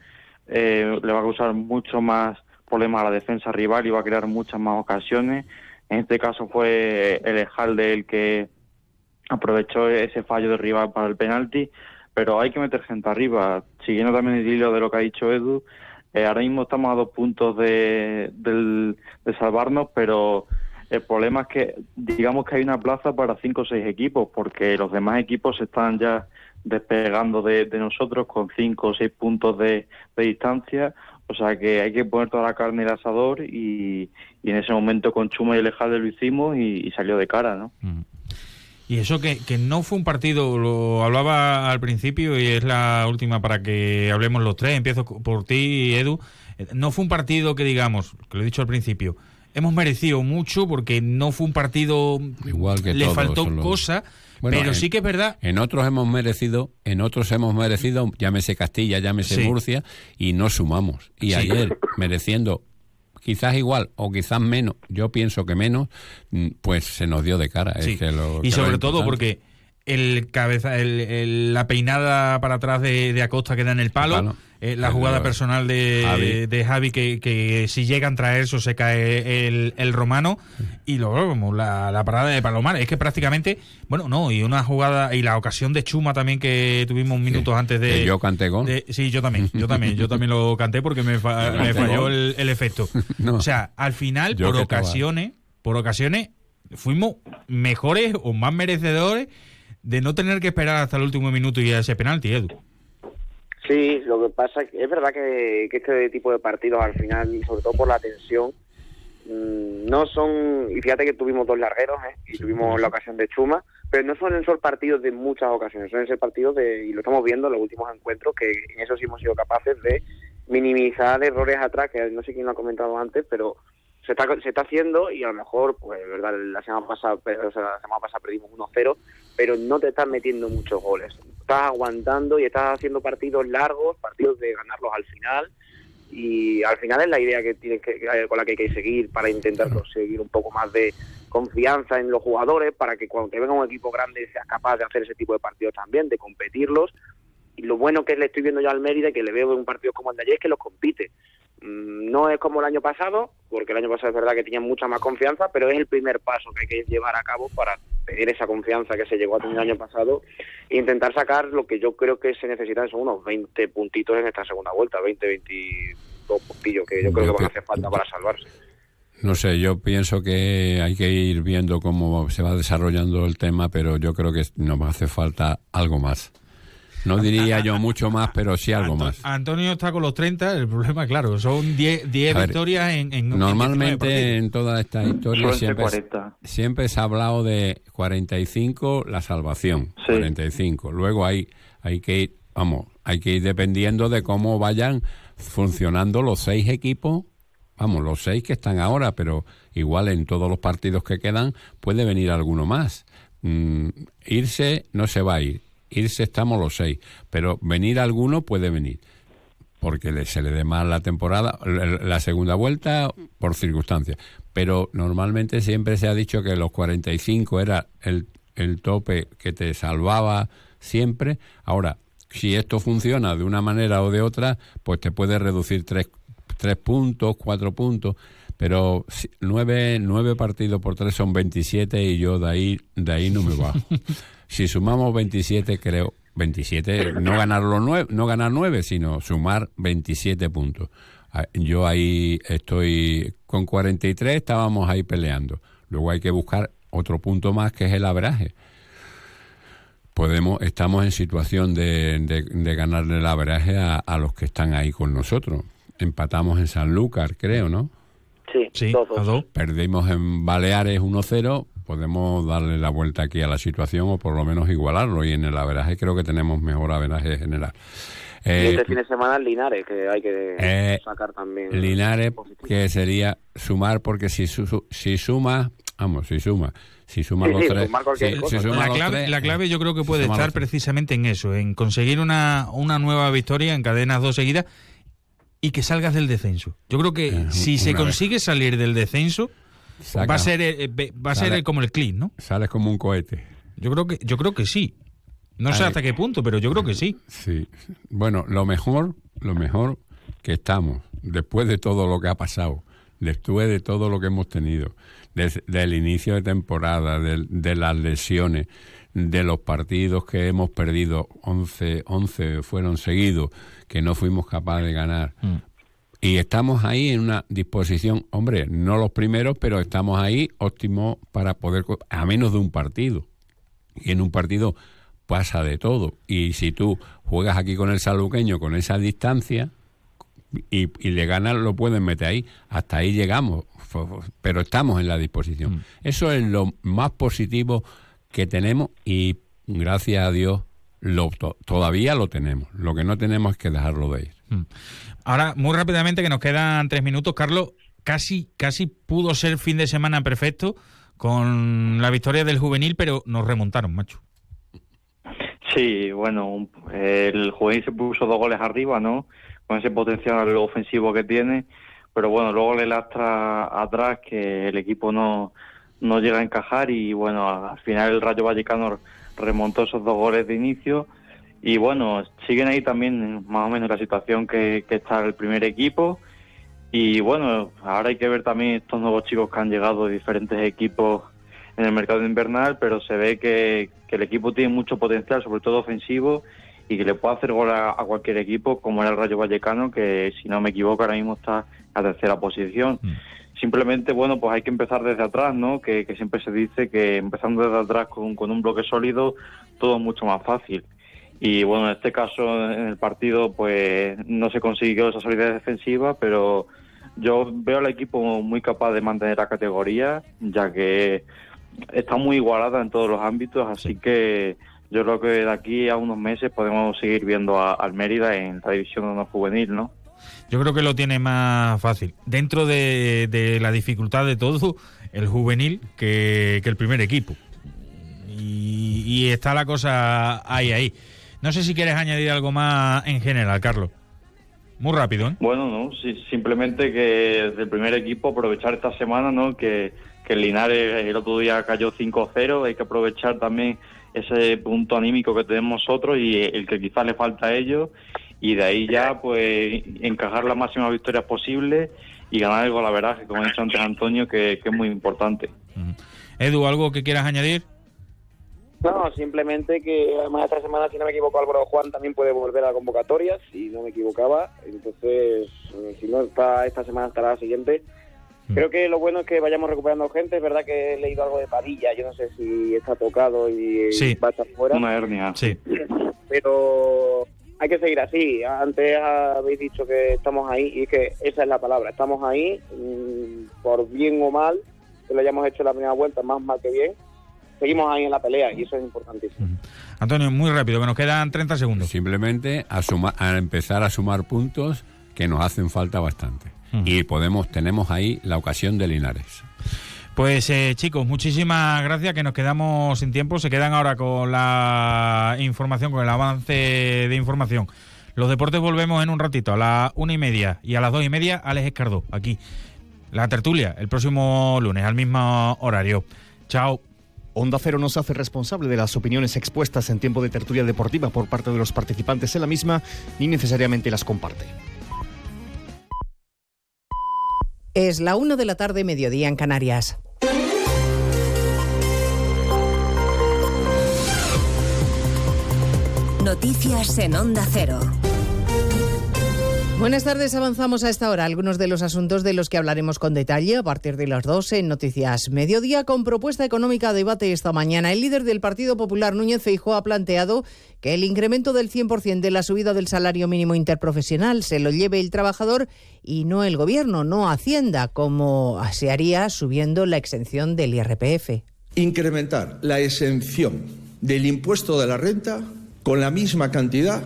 eh, le va a causar mucho más problemas a la defensa rival y va a crear muchas más ocasiones. En este caso fue el Ejalde el que aprovechó ese fallo de rival para el penalti, pero hay que meter gente arriba. Siguiendo también el hilo de lo que ha dicho Edu, eh, ahora mismo estamos a dos puntos de, del- de salvarnos, pero el problema es que digamos que hay una plaza para cinco o seis equipos, porque los demás equipos están ya despegando de, de nosotros con cinco o seis puntos de, de distancia. O sea que hay que poner toda la carne en el asador y, y en ese momento con Chuma y Alejandro lo hicimos y, y salió de cara, ¿no? Y eso que, que no fue un partido, lo hablaba al principio y es la última para que hablemos los tres. Empiezo por ti, Edu. Eh, No fue un partido que digamos, que lo he dicho al principio, hemos merecido mucho porque no fue un partido. Igual que Le todos faltó son los- cosa, Bueno, pero en- sí que es verdad. En otros hemos merecido, en otros hemos merecido, llámese Castilla, llámese Sí. Murcia, y no sumamos. Y Sí. ayer, mereciendo quizás igual o quizás menos, yo pienso que menos, mm, pues se nos dio de cara. Es Sí. que lo- y que sobre todo porque el cabeza, el- el- la peinada para atrás de, de Acosta que da en el palo, palo. Eh, la El jugada personal de Javi. Javi, de Javi que, que si llegan a traer eso se cae el, el romano y luego como la, la parada de Palomar es que prácticamente bueno no y una jugada y la ocasión de Chuma también que tuvimos minutos antes de yo canté gol. de- sí yo también yo también yo también lo canté porque me, fa- me falló el, el efecto No. o sea al final por estaba- ocasiones por ocasiones fuimos mejores o más merecedores de no tener que esperar hasta el último minuto y ese penalti, Edu. Sí, lo que pasa es que es verdad que, que este tipo de partidos al final, sobre todo por la tensión, mm, no son, y fíjate que tuvimos dos largueros, ¿eh? y tuvimos la ocasión de Chuma, pero no suelen ser partidos de muchas ocasiones, suelen ser partidos de, y lo estamos viendo en los últimos encuentros, que en eso sí hemos sido capaces de minimizar errores atrás, que no sé quién lo ha comentado antes, pero se está, se está haciendo y a lo mejor, pues, verdad, la semana pasada, o sea, la semana pasada perdimos 1-0, pero no te estás metiendo muchos goles. Estás aguantando y estás haciendo partidos largos, partidos de ganarlos al final y al final es la idea que tienes que, con la que hay que seguir para intentar conseguir un poco más de confianza en los jugadores para que cuando te venga un equipo grande seas capaz de hacer ese tipo de partidos también, de competirlos y lo bueno que le estoy viendo yo al Mérida y que le veo en un partido como el de ayer es que los compite. Mm, No es como el año pasado, porque el año pasado es verdad que tenían mucha más confianza, pero es el primer paso que hay que llevar a cabo para tener esa confianza que se llegó a tener el año pasado e intentar sacar lo que yo creo que se necesitan son unos 20 puntitos en esta segunda vuelta, 20, 22 puntillos que yo creo Yo que van a hacer falta para salvarse. No sé, yo pienso que hay que ir viendo cómo se va desarrollando el tema, pero yo creo que nos hace falta algo más. No diría yo mucho más, pero sí algo más. Antonio está con los 30, el problema, claro, son 10 10 A ver, victorias en, en en 19 Normalmente en toda esta historia Suelen ser siempre, 40. siempre se ha hablado de 45 la salvación, 45. Luego hay, hay que ir, vamos, hay que ir dependiendo de cómo vayan funcionando los seis equipos, vamos, los seis que están ahora, pero igual en todos los partidos que quedan puede venir alguno más. Mm, irse no se va a ir, irse estamos los seis, pero venir alguno puede venir porque se le dé mal la temporada, la segunda vuelta por circunstancias. Pero normalmente siempre se ha dicho que los 45 era el, el tope que te salvaba siempre. Ahora, si esto funciona de una manera o de otra, pues te puede reducir tres, tres puntos, cuatro puntos. Pero nueve, nueve partidos por tres son 27 y yo de ahí, de ahí no me bajo. si sumamos 27, creo, 27, no ganar los nueve, no ganar nueve, sino sumar 27 puntos. Ah, Yo ahí estoy con 43, estábamos ahí peleando. Luego hay que buscar otro punto más que es el abraje. Podemos, estamos en situación de, de, de ganarle el abraje a, a los que están ahí con nosotros. Empatamos en Sanlúcar, creo, ¿no? Sí, dos, dos. Perdimos en Baleares 1-0, podemos darle la vuelta aquí a la situación o por lo menos igualarlo. Y en el averaje creo que tenemos mejor averaje general. y Eh, este fin de semana Linares, que hay que eh, sacar también. Linares, que sería sumar, porque si, su- si suma, vamos, si suma, si suma Sí, los sí, tres. si- cosa. si suma La los clave, tres, la clave yo creo que puede los estar precisamente en eso, en conseguir una, una nueva victoria en cadenas dos seguidas y que salgas del descenso. Yo creo que si se vez. consigue salir del descenso, Saca. va a ser, eh, va a ser como el clean, ¿no? Sales como un cohete. Yo creo que, yo creo que sí. No sé hasta qué punto, pero yo creo que sí. Sí. Bueno, lo mejor, lo mejor que estamos, después de todo lo que ha pasado, después de todo lo que hemos tenido, des- del inicio de temporada, de, las lesiones, de los partidos que hemos perdido, 11, 11 fueron seguidos, que no fuimos capaces de ganar. Y estamos ahí en una disposición, hombre, no los primeros, pero estamos ahí óptimos para poder, a menos de un partido. Y en un partido pasa de todo. Y si tú juegas aquí con el saluqueño con esa distancia y, y le ganas, lo pueden meter ahí. Hasta ahí llegamos. Pero estamos en la disposición. Eso es lo más positivo que tenemos y gracias a Dios lo, to- todavía lo tenemos. Lo que no tenemos es que dejarlo de ir. Ahora, muy rápidamente, que nos quedan tres minutos, Carlos, casi, casi pudo ser fin de semana perfecto con la victoria del juvenil, pero nos remontaron, macho. Sí, bueno, el juvenil se puso dos goles arriba, ¿no? Con ese potencial ofensivo que tiene, pero bueno, luego le lastra atrás que el equipo no, no llega a encajar y bueno, al final el Rayo Vallecano remontó esos dos goles de inicio y bueno, siguen ahí también más o menos la situación que, que está el primer equipo y bueno, ahora hay que ver también estos nuevos chicos que han llegado de diferentes equipos en el mercado invernal, pero se ve que, que el equipo tiene mucho potencial, sobre todo ofensivo, y que le puede hacer gol a, a cualquier equipo, como era el Rayo Vallecano, que si no me equivoco ahora mismo está a tercera posición. Simplemente, bueno, pues hay que empezar desde atrás, ¿no? Que, que siempre se dice que empezando desde atrás con, con un bloque sólido, todo es mucho más fácil. Y bueno, en este caso, en el partido, pues no se consiguió esa solidez defensiva, pero yo veo al equipo muy capaz de mantener la categoría, ya que está muy igualada en todos los ámbitos, así que yo creo que de aquí a unos meses podemos seguir viendo a, al Mérida en la división de juvenil, ¿no? Yo creo que lo tiene más fácil. Dentro de, de la dificultad de todo, el juvenil que, que el primer equipo. Y, y está la cosa ahí, ahí. No sé si quieres añadir algo más en general, Carlos. Muy rápido, ¿eh? Bueno, no, sí, simplemente que desde el primer equipo aprovechar esta semana, ¿no? Que, que el Linares el otro día cayó 5-0, hay que aprovechar también ese punto anímico que tenemos nosotros y el que quizás le falta a ellos y de ahí ya pues encajar las máximas victorias posibles y ganar el golaveraje, como ha dicho antes Antonio, que, que es muy importante. Edu, ¿algo que quieras añadir? No, simplemente que además esta semana, si no me equivoco, Álvaro Juan también puede volver a la convocatoria, si no me equivocaba. Entonces, eh, si no está esta semana, estará la siguiente. Creo que lo bueno es que vayamos recuperando gente. Es verdad que he leído algo de Padilla, yo no sé si está tocado y Sí, va a estar fuera. Una hernia. Sí. Pero hay que seguir así. Antes habéis dicho que estamos ahí y es que esa es la palabra. Estamos ahí, mm, por bien o mal, que lo hayamos hecho la primera vuelta, más mal que bien. Seguimos ahí en la pelea y eso es importantísimo. Antonio, muy rápido, que nos quedan 30 segundos. Simplemente a, suma- a empezar a sumar puntos que nos hacen falta bastante. Y podemos, tenemos ahí la ocasión de Linares. Pues eh, chicos, muchísimas gracias, que nos quedamos sin tiempo. Se quedan ahora con la información, con el avance de información. Los deportes volvemos en un ratito, a las una y media y a las dos y media, Alex Escardó, aquí. La tertulia, el próximo lunes, al mismo horario. Chao. Onda Cero nos hace responsable de las opiniones expuestas en tiempo de tertulia deportiva por parte de los participantes en la misma, ni necesariamente las comparte. Es la 1 de la tarde, mediodía en Canarias. Noticias en Onda Cero. Buenas tardes, avanzamos a esta hora algunos de los asuntos de los que hablaremos con detalle a partir de las 12 en Noticias Mediodía con propuesta económica a debate esta mañana. El líder del Partido Popular, Núñez Feijóo, ha planteado que el incremento del 100% de la subida del salario mínimo interprofesional se lo lleve el trabajador y no el gobierno, no Hacienda, como se haría subiendo la exención del IRPF. Incrementar la exención del impuesto de la renta con la misma cantidad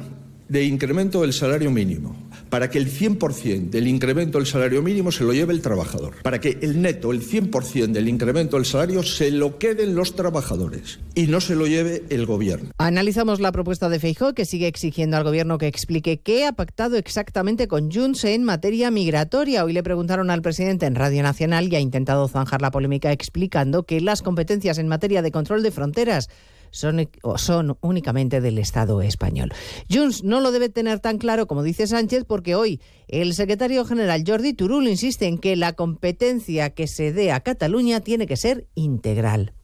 de incremento del salario mínimo para que el 100% del incremento del salario mínimo se lo lleve el trabajador, para que el neto, el 100% del incremento del salario se lo queden los trabajadores y no se lo lleve el gobierno. Analizamos la propuesta de Feijóo que sigue exigiendo al gobierno que explique qué ha pactado exactamente con Junts en materia migratoria. Hoy le preguntaron al presidente en Radio Nacional y ha intentado zanjar la polémica explicando que las competencias en materia de control de fronteras son, son únicamente del Estado español. Junts no lo debe tener tan claro como dice Sánchez porque hoy el secretario general Jordi Turul insiste en que la competencia que se dé a Cataluña tiene que ser integral.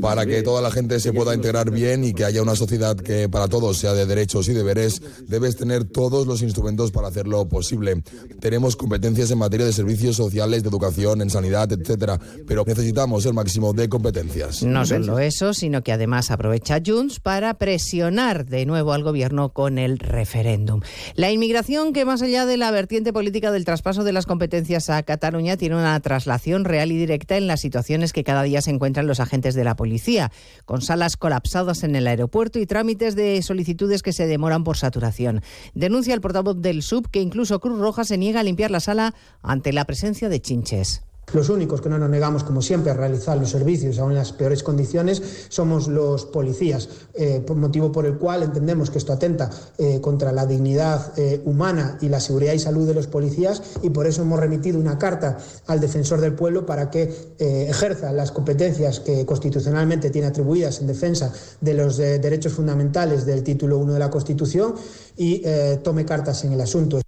Para que toda la gente se pueda integrar bien y que haya una sociedad que para todos sea de derechos y deberes, debes tener todos los instrumentos para hacerlo posible. Tenemos competencias en materia de servicios sociales, de educación, en sanidad, etcétera, pero necesitamos el máximo de competencias. No solo sino que además aprovecha Junts para presionar de nuevo al gobierno con el referéndum. La inmigración que más allá de la vertiente política del traspaso de las competencias a Cataluña tiene una traslación real y directa en las situaciones que cada día se encuentran los agentes de la policía, con salas colapsadas en el aeropuerto y trámites de solicitudes que se demoran por saturación. Denuncia el portavoz del SUB que incluso Cruz Roja se niega a limpiar la sala ante la presencia de chinches. Los únicos que no nos negamos, como siempre, a realizar los servicios aún en las peores condiciones somos los policías, eh, por motivo por el cual entendemos que esto atenta eh, contra la dignidad eh, humana y la seguridad y salud de los policías y por eso hemos remitido una carta al defensor del pueblo para que ejerza las competencias que constitucionalmente tiene atribuidas en defensa de los derechos fundamentales del título 1 de la Constitución y tome cartas en el asunto.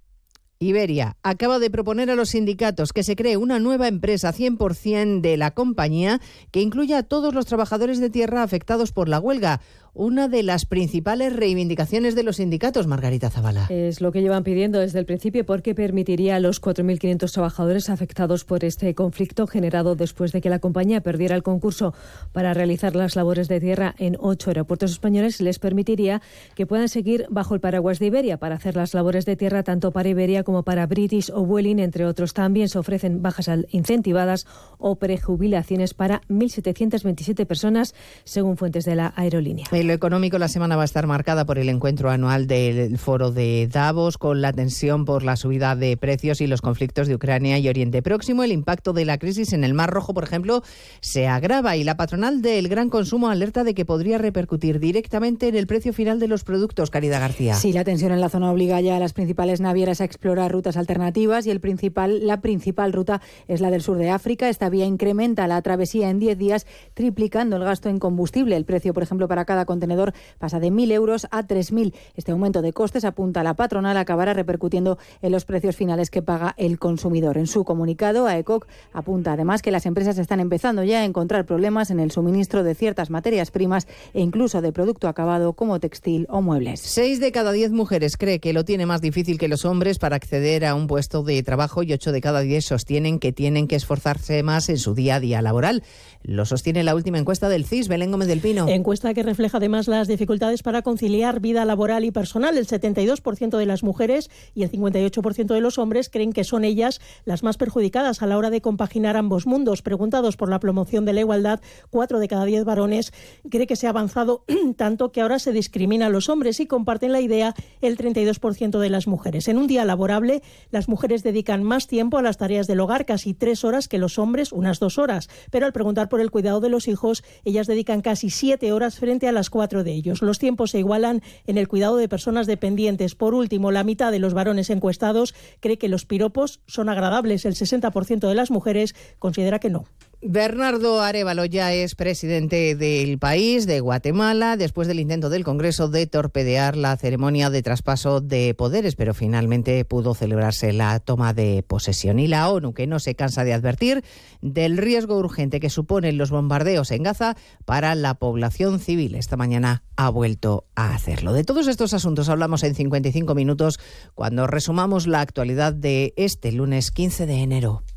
Iberia acaba de proponer a los sindicatos que se cree una nueva empresa 100% de la compañía que incluya a todos los trabajadores de tierra afectados por la huelga una de las principales reivindicaciones de los sindicatos, Margarita Zavala. Es lo que llevan pidiendo desde el principio porque permitiría a los 4.500 trabajadores afectados por este conflicto generado después de que la compañía perdiera el concurso para realizar las labores de tierra en ocho aeropuertos españoles, les permitiría que puedan seguir bajo el paraguas de Iberia para hacer las labores de tierra tanto para Iberia como para British o Vueling, entre otros. También se ofrecen bajas incentivadas o prejubilaciones para 1.727 personas, según fuentes de la aerolínea. En lo económico, la semana va a estar marcada por el encuentro anual del foro de Davos, con la tensión por la subida de precios y los conflictos de Ucrania y Oriente Próximo. El impacto de la crisis en el Mar Rojo, por ejemplo, se agrava y la patronal del gran consumo alerta de que podría repercutir directamente en el precio final de los productos. Caridad García. Sí, la tensión en la zona obliga ya a las principales navieras a explorar rutas alternativas y el principal, la principal ruta es la del sur de África. Esta vía incrementa la travesía en 10 días, triplicando el gasto en combustible. El precio, por ejemplo, para cada contenedor pasa de 1.000 euros a 3.000. Este aumento de costes, apunta la patronal, acabará repercutiendo en los precios finales que paga el consumidor. En su comunicado, AECOC apunta además que las empresas están empezando ya a encontrar problemas en el suministro de ciertas materias primas e incluso de producto acabado como textil o muebles. Seis de cada diez mujeres cree que lo tiene más difícil que los hombres para acceder a un puesto de trabajo y ocho de cada diez sostienen que tienen que esforzarse más en su día a día laboral. Lo sostiene la última encuesta del CIS, Belén Gómez del Pino. Encuesta que refleja además las dificultades para conciliar vida laboral y personal. El 72% de las mujeres y el 58% de los hombres creen que son ellas las más perjudicadas a la hora de compaginar ambos mundos. Preguntados por la promoción de la igualdad, cuatro de cada diez varones cree que se ha avanzado tanto que ahora se discrimina a los hombres y comparten la idea el 32% de las mujeres. En un día laborable, las mujeres dedican más tiempo a las tareas del hogar, casi tres horas que los hombres, unas dos horas. Pero al preguntar por el cuidado de los hijos, ellas dedican casi siete horas frente a las cuatro de ellos. Los tiempos se igualan en el cuidado de personas dependientes. Por último, la mitad de los varones encuestados cree que los piropos son agradables. El 60% de las mujeres considera que no. Bernardo Arevalo ya es presidente del país, de Guatemala, después del intento del Congreso de torpedear la ceremonia de traspaso de poderes, pero finalmente pudo celebrarse la toma de posesión. Y la ONU, que no se cansa de advertir del riesgo urgente que suponen los bombardeos en Gaza para la población civil. Esta mañana ha vuelto a hacerlo. De todos estos asuntos hablamos en 55 minutos cuando resumamos la actualidad de este lunes 15 de enero.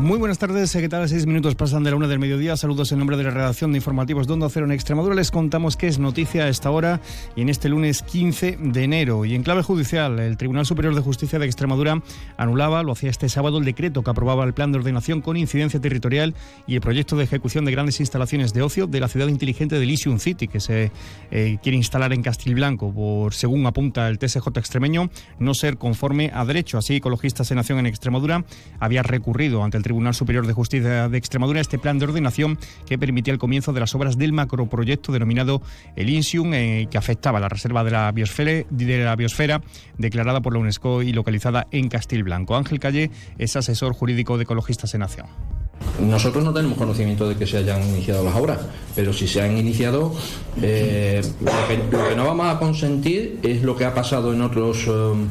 Muy buenas tardes, ¿qué tal? Seis minutos pasan de la una del mediodía. Saludos en nombre de la redacción de informativos de Onda Cero en Extremadura. Les contamos qué es noticia a esta hora y en este lunes 15 de enero. Y en clave judicial, el Tribunal Superior de Justicia de Extremadura anulaba, lo hacía este sábado, el decreto que aprobaba el plan de ordenación con incidencia territorial y el proyecto de ejecución de grandes instalaciones de ocio de la ciudad inteligente de Elysium City, que se eh, quiere instalar en Castilblanco, por, según apunta el TSJ extremeño, no ser conforme a derecho. Así, Ecologistas en Nación en Extremadura había recurrido ante el Tribunal Superior de Justicia de Extremadura este plan de ordenación que permitía el comienzo de las obras del macroproyecto denominado el INSIUM, eh, que afectaba la reserva de la, biosfera, de la biosfera declarada por la UNESCO y localizada en Castilblanco. Ángel Calle es asesor jurídico de Ecologistas en Nación. Nosotros no tenemos conocimiento de que se hayan iniciado las obras, pero si se han iniciado, eh, lo, que, no vamos a consentir es lo que ha pasado en otros um,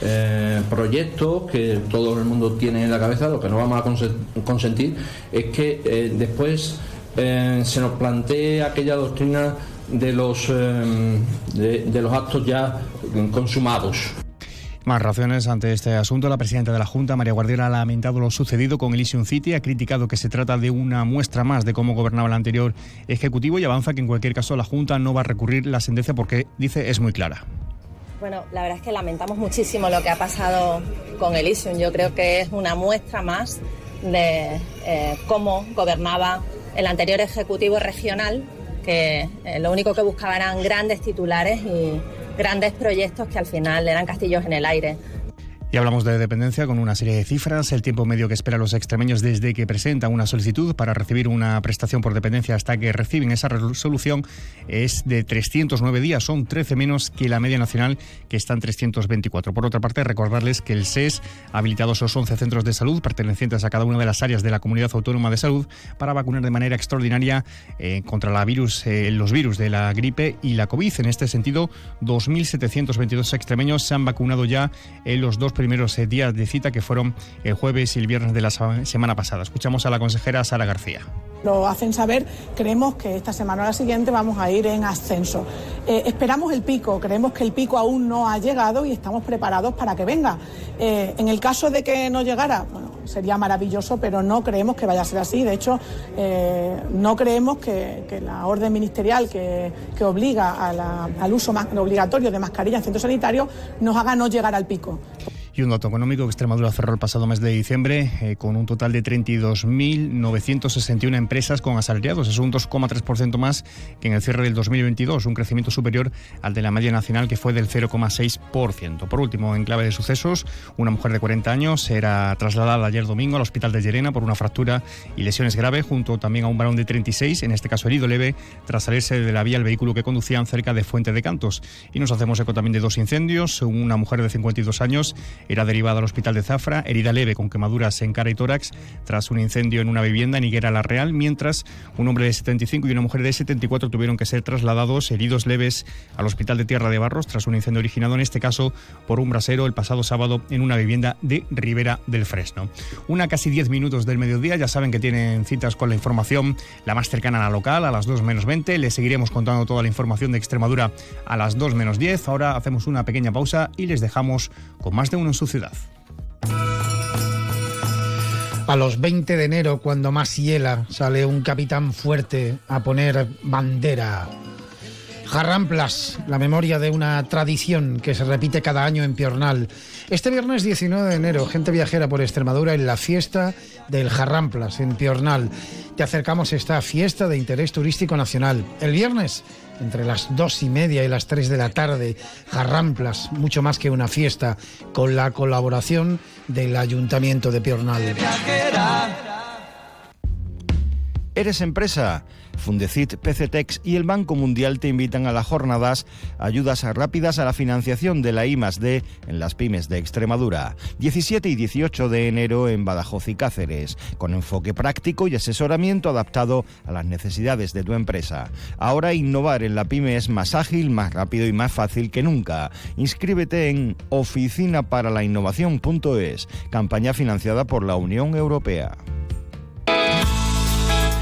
eh, proyectos que todo el mundo tiene en la cabeza, lo que no vamos a consentir es que eh, después eh, se nos plantee aquella doctrina de los, eh, de, los actos ya consumados. Más razones ante este asunto. La presidenta de la Junta, María Guardiola, ha lamentado lo sucedido con Elysium City, ha criticado que se trata de una muestra más de cómo gobernaba el anterior Ejecutivo y avanza que en cualquier caso la Junta no va a recurrir la sentencia porque, dice, es muy clara. Bueno, la verdad es que lamentamos muchísimo lo que ha pasado con Elysium. Yo creo que es una muestra más de eh, cómo gobernaba el anterior Ejecutivo regional, que eh, lo único que buscaba eran grandes titulares y grandes proyectos que al final eran castillos en el aire. Y hablamos de dependencia con una serie de cifras. El tiempo medio que esperan los extremeños desde que presentan una solicitud para recibir una prestación por dependencia hasta que reciben esa resolución es de 309 días. Son 13 menos que la media nacional, que está en 324. Por otra parte, recordarles que el SES ha habilitado esos 11 centros de salud pertenecientes a cada una de las áreas de la Comunidad Autónoma de Salud para vacunar de manera extraordinaria eh, contra la virus, eh, los virus de la gripe y la COVID. En este sentido, 2.722 extremeños se han vacunado ya en los dos primeros días de cita que fueron el jueves y el viernes de la semana pasada. Escuchamos a la consejera Sara García. Lo hacen saber, creemos que esta semana o la siguiente vamos a ir en ascenso. Eh, esperamos el pico, creemos que el pico aún no ha llegado y estamos preparados para que venga. Eh, en el caso de que no llegara, bueno, sería maravilloso, pero no creemos que vaya a ser así. De hecho, eh, no creemos que, la orden ministerial que, que obliga al uso obligatorio de mascarilla en centros sanitarios nos haga no llegar al pico. Y un dato económico que Extremadura cerró el pasado mes de diciembre eh, con un total de 32.961 empresas con asalariados. Es un 2,3% más que en el cierre del 2022, un crecimiento superior al de la media nacional que fue del 0,6%. Por último, en clave de sucesos, una mujer de 40 años era trasladada ayer domingo al hospital de Llerena por una fractura y lesiones graves, junto también a un varón de 36, en este caso herido leve, tras salirse de la vía el vehículo que conducían cerca de Fuente de Cantos. Y nos hacemos eco también de dos incendios, una mujer de 52 años Era derivado al hospital de Zafra, herida leve con quemaduras en cara y tórax tras un incendio en una vivienda en Higuera La Real, mientras un hombre de 75 y una mujer de 74 tuvieron que ser trasladados heridos leves al hospital de Tierra de Barros tras un incendio originado en este caso por un brasero el pasado sábado en una vivienda de Ribera del Fresno. Una casi 10 minutos del mediodía, ya saben que tienen citas con la información la más cercana a la local a las 2 menos 20. Les seguiremos contando toda la información de Extremadura a las 2 menos 10. Ahora hacemos una pequeña pausa y les dejamos con más de uno en su. A los 20 de enero, cuando más hiela, sale un capitán fuerte a poner bandera. Jarramplas, la memoria de una tradición que se repite cada año en Piornal. Este viernes 19 de enero, gente viajera por Extremadura en la fiesta del Jarramplas en Piornal. Te acercamos a esta fiesta de interés turístico nacional. El viernes, entre las dos y media y las tres de la tarde, Jarramplas, mucho más que una fiesta, con la colaboración del Ayuntamiento de Piornal. ¿Eres empresa? Fundecit, PCTEX y el Banco Mundial te invitan a las jornadas Ayudas rápidas a la financiación de la I D en las pymes de Extremadura. 17 y 18 de enero en Badajoz y Cáceres, con enfoque práctico y asesoramiento adaptado a las necesidades de tu empresa. Ahora innovar en la pyme es más ágil, más rápido y más fácil que nunca. Inscríbete en oficinaparalinnovación.es, campaña financiada por la Unión Europea.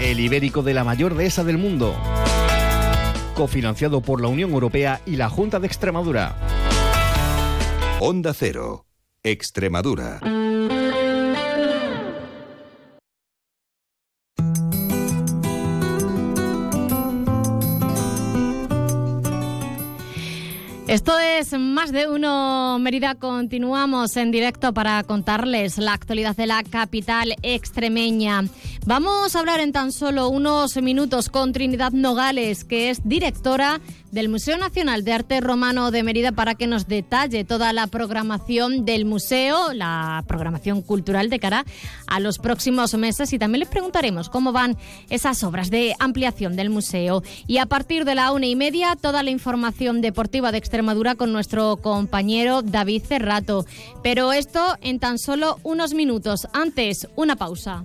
el ibérico de la mayor dehesa del mundo. Cofinanciado por la Unión Europea y la Junta de Extremadura. Onda Cero, Extremadura. Esto es más de uno, Mérida. Continuamos en directo para contarles la actualidad de la capital extremeña. Vamos a hablar en tan solo unos minutos con Trinidad Nogales, que es directora del Museo Nacional de Arte Romano de Mérida para que nos detalle toda la programación del museo, la programación cultural de cara a los próximos meses y también les preguntaremos cómo van esas obras de ampliación del museo. Y a partir de la una y media, toda la información deportiva de Extremadura con nuestro compañero David Cerrato. Pero esto en tan solo unos minutos. Antes, una pausa.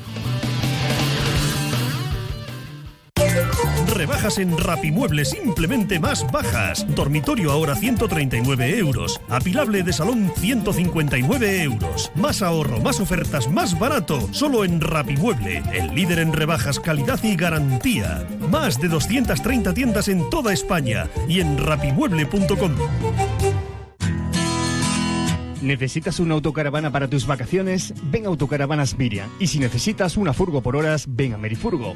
Rebajas en Rapimueble simplemente más bajas. Dormitorio ahora 139 euros. Apilable de salón 159 euros. Más ahorro, más ofertas, más barato. Solo en Rapimueble, el líder en rebajas, calidad y garantía. Más de 230 tiendas en toda España y en rapimueble.com. ¿Necesitas una autocaravana para tus vacaciones? Ven a Autocaravanas Miriam. Y si necesitas una furgo por horas, ven a Merifurgo.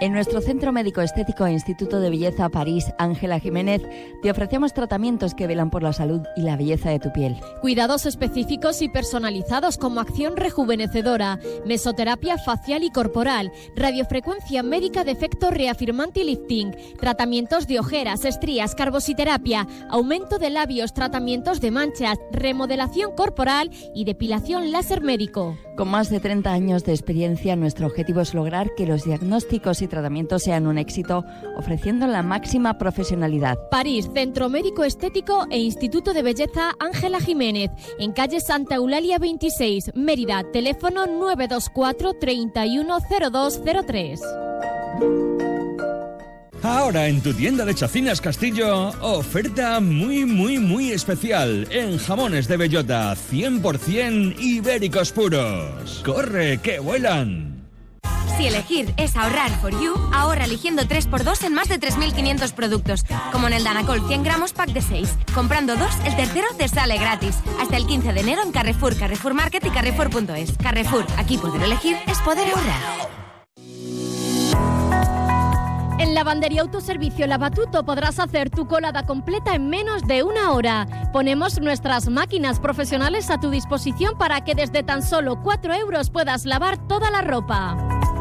En nuestro Centro Médico Estético e Instituto de Belleza París, Ángela Jiménez, te ofrecemos tratamientos que velan por la salud y la belleza de tu piel. Cuidados específicos y personalizados como acción rejuvenecedora, mesoterapia facial y corporal, radiofrecuencia médica de efecto reafirmante y lifting, tratamientos de ojeras, estrías, carbositerapia, aumento de labios, tratamientos de manchas, remodelación corporal y depilación láser médico. Con más de 30 años de experiencia, nuestro objetivo es lograr que los diagnósticos y tratamientos sean un éxito, ofreciendo la máxima profesionalidad. París, Centro Médico Estético e Instituto de Belleza Ángela Jiménez, en calle Santa Eulalia 26, Mérida, teléfono 924 310203. Ahora en tu tienda de Chacinas Castillo, oferta muy, muy, muy especial en jamones de bellota 100% ibéricos puros. ¡Corre, que vuelan! Si elegir es ahorrar for you, ahorra eligiendo 3x2 en más de 3.500 productos, como en el Danacol 100 gramos pack de 6. Comprando dos, el tercero te sale gratis. Hasta el 15 de enero en Carrefour, Carrefour Market y Carrefour.es. Carrefour, aquí poder elegir es poder ahorrar. En Lavandería Autoservicio Lavatuto podrás hacer tu colada completa en menos de una hora. Ponemos nuestras máquinas profesionales a tu disposición para que desde tan solo 4 euros puedas lavar toda la ropa.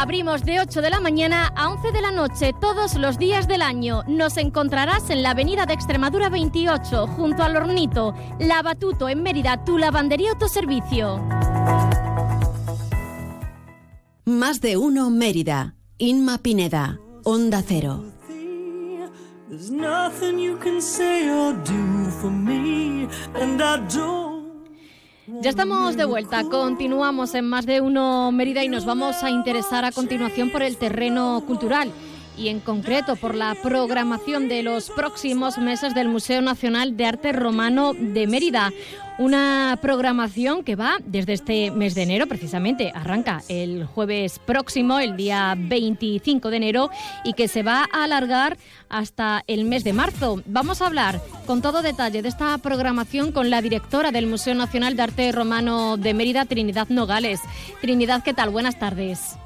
Abrimos de 8 de la mañana a 11 de la noche todos los días del año. Nos encontrarás en la avenida de Extremadura 28, junto al Hornito. Lavatuto en Mérida, tu lavandería autoservicio. Más de uno Mérida. Inma Pineda. Onda Cero. There's nothing you can say or do for me, and I don't. Ya estamos de vuelta, continuamos en más de uno Mérida y nos vamos a interesar a continuación por el terreno cultural y en concreto por la programación de los próximos meses del Museo Nacional de Arte Romano de Mérida. Una programación que va desde este mes de enero, precisamente, arranca el jueves próximo, el día 25 de enero, y que se va a alargar hasta el mes de marzo. Vamos a hablar con todo detalle de esta programación con la directora del Museo Nacional de Arte Romano de Mérida, Trinidad Nogales. Trinidad, ¿qué tal? Buenas tardes.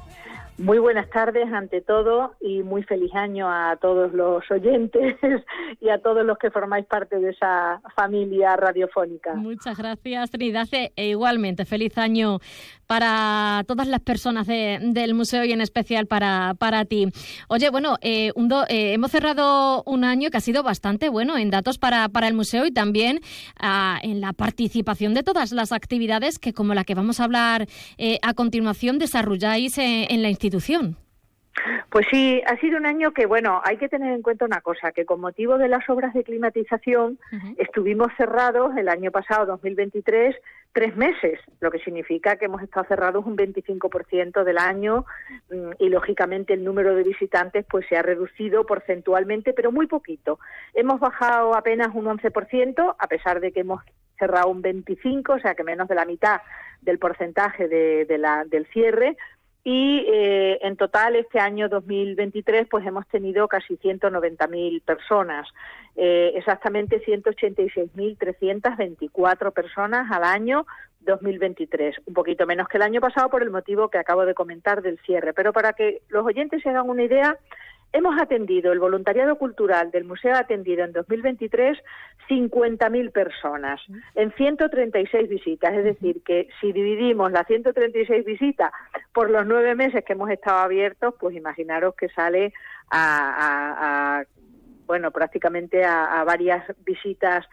Muy buenas tardes ante todo y muy feliz año a todos los oyentes y a todos los que formáis parte de esa familia radiofónica. Muchas gracias, Trinidad. E igualmente, feliz año para todas las personas del museo y en especial para, para ti. Oye, bueno, eh, eh, hemos cerrado un año que ha sido bastante bueno en datos para, para el museo y también ah, en la participación de todas las actividades que, como la que vamos a hablar eh, a continuación, desarrolláis en la institución. Pues sí, ha sido un año que, bueno, hay que tener en cuenta una cosa, que con motivo de las obras de climatización estuvimos cerrados el año pasado, 2023, tres meses, lo que significa que hemos estado cerrados un 25% del año mm, y, lógicamente, el número de visitantes pues se ha reducido porcentualmente, pero muy poquito. Hemos bajado apenas un 11%, a pesar de que hemos cerrado un 25%, o sea que menos de la mitad del porcentaje de la, del cierre, y eh, en total este año 2023 pues hemos tenido casi 190.000 personas, eh, exactamente 186.324 personas al año 2023, un poquito menos que el año pasado por el motivo que acabo de comentar del cierre, pero para que los oyentes se hagan una idea, Hemos atendido, el voluntariado cultural del museo ha atendido en 2023 50.000 personas en 136 visitas. Es decir, que si dividimos las 136 visitas por los nueve meses que hemos estado abiertos, pues imaginaros que sale a, bueno, prácticamente a, varias visitas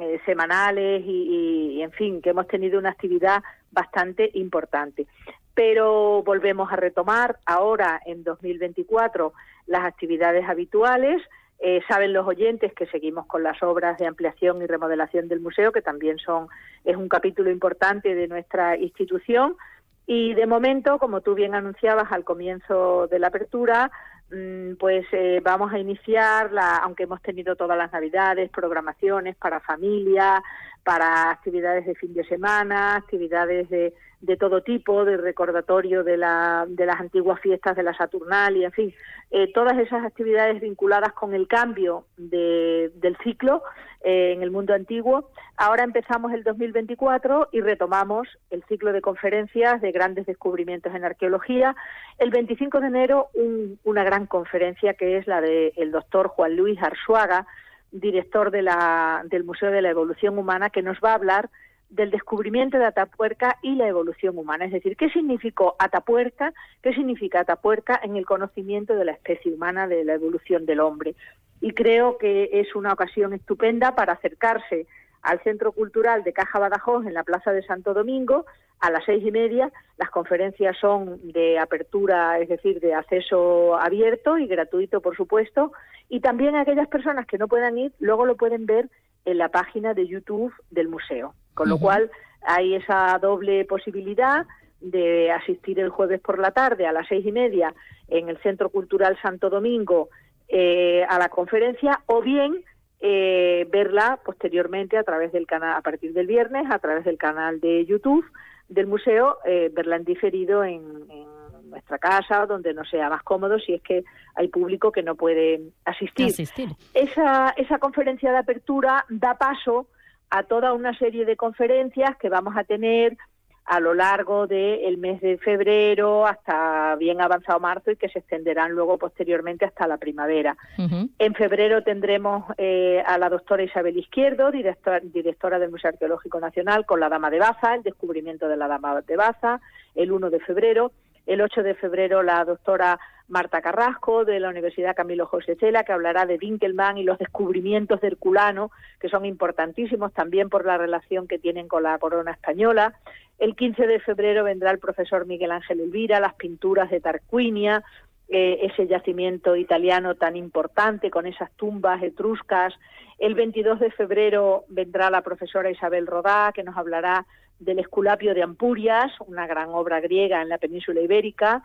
eh, semanales y, y, en fin, que hemos tenido una actividad bastante importante. Pero volvemos a retomar ahora en 2024 las actividades habituales. Eh, saben los oyentes que seguimos con las obras de ampliación y remodelación del museo, que también son es un capítulo importante de nuestra institución. Y de momento, como tú bien anunciabas al comienzo de la apertura, mm, pues eh, vamos a iniciar, la, aunque hemos tenido todas las navidades, programaciones para familia, para actividades de fin de semana, actividades de, de todo tipo, de recordatorio de, la, de las antiguas fiestas de la Saturnalia, en fin, eh, todas esas actividades vinculadas con el cambio de, del ciclo eh, en el mundo antiguo. Ahora empezamos el 2024 y retomamos el ciclo de conferencias de grandes descubrimientos en arqueología. El 25 de enero una gran conferencia que es la del doctor Juan Luis Arzuaga, director de la, del Museo de la Evolución Humana, que nos va a hablar del descubrimiento de Atapuerca y la evolución humana. Es decir, ¿qué significó Atapuerca? ¿Qué significa Atapuerca en el conocimiento de la especie humana, de la evolución del hombre? Y creo que es una ocasión estupenda para acercarse al Centro Cultural de Caja Badajoz en la Plaza de Santo Domingo a las seis y media. Las conferencias son de apertura, es decir, de acceso abierto y gratuito, por supuesto. Y también aquellas personas que no puedan ir, luego lo pueden ver en la página de YouTube del museo. Con lo cual hay esa doble posibilidad de asistir el jueves por la tarde a las seis y media en el Centro Cultural Santo Domingo eh, a la conferencia o bien eh, verla posteriormente a través del canal, a partir del viernes, a través del canal de YouTube del museo, eh, verla en diferido en, nuestra casa, donde no sea más cómodo, si es que hay público que no puede asistir. Esa, esa conferencia de apertura da paso a toda una serie de conferencias que vamos a tener a lo largo del mes de febrero hasta bien avanzado marzo y que se extenderán luego posteriormente hasta la primavera. En febrero tendremos eh, a la doctora Isabel Izquierdo, directora del Museo Arqueológico Nacional, con la Dama de Baza, el descubrimiento de la Dama de Baza, el 1 de febrero. El 8 de febrero la doctora Marta Carrasco de la Universidad Camilo José Cela, que hablará de Winkelmann y los descubrimientos de Herculano, que son importantísimos también por la relación que tienen con la corona española. El 15 de febrero vendrá el profesor Miguel Ángel Elvira, las pinturas de Tarquinia, eh, ese yacimiento italiano tan importante con esas tumbas etruscas. El 22 de febrero vendrá la profesora Isabel Rodá, que nos hablará del Esculapio de Ampurias, una gran obra griega en la península ibérica.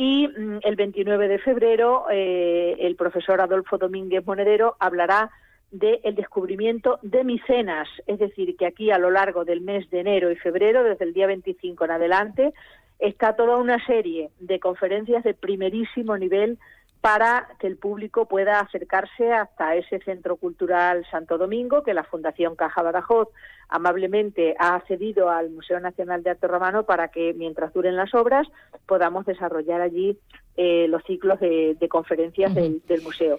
Y mm, el 29 de febrero eh, el profesor Adolfo Domínguez Monedero hablará del descubrimiento de Micenas, es decir, que aquí a lo largo del mes de enero y febrero, desde el día 25 en adelante, está toda una serie de conferencias de primerísimo nivel para que el público pueda acercarse hasta ese centro cultural Santo Domingo que la Fundación Caja Badajoz amablemente ha cedido al Museo Nacional de Arte Romano para que mientras duren las obras podamos desarrollar allí eh, los ciclos de, conferencias del museo.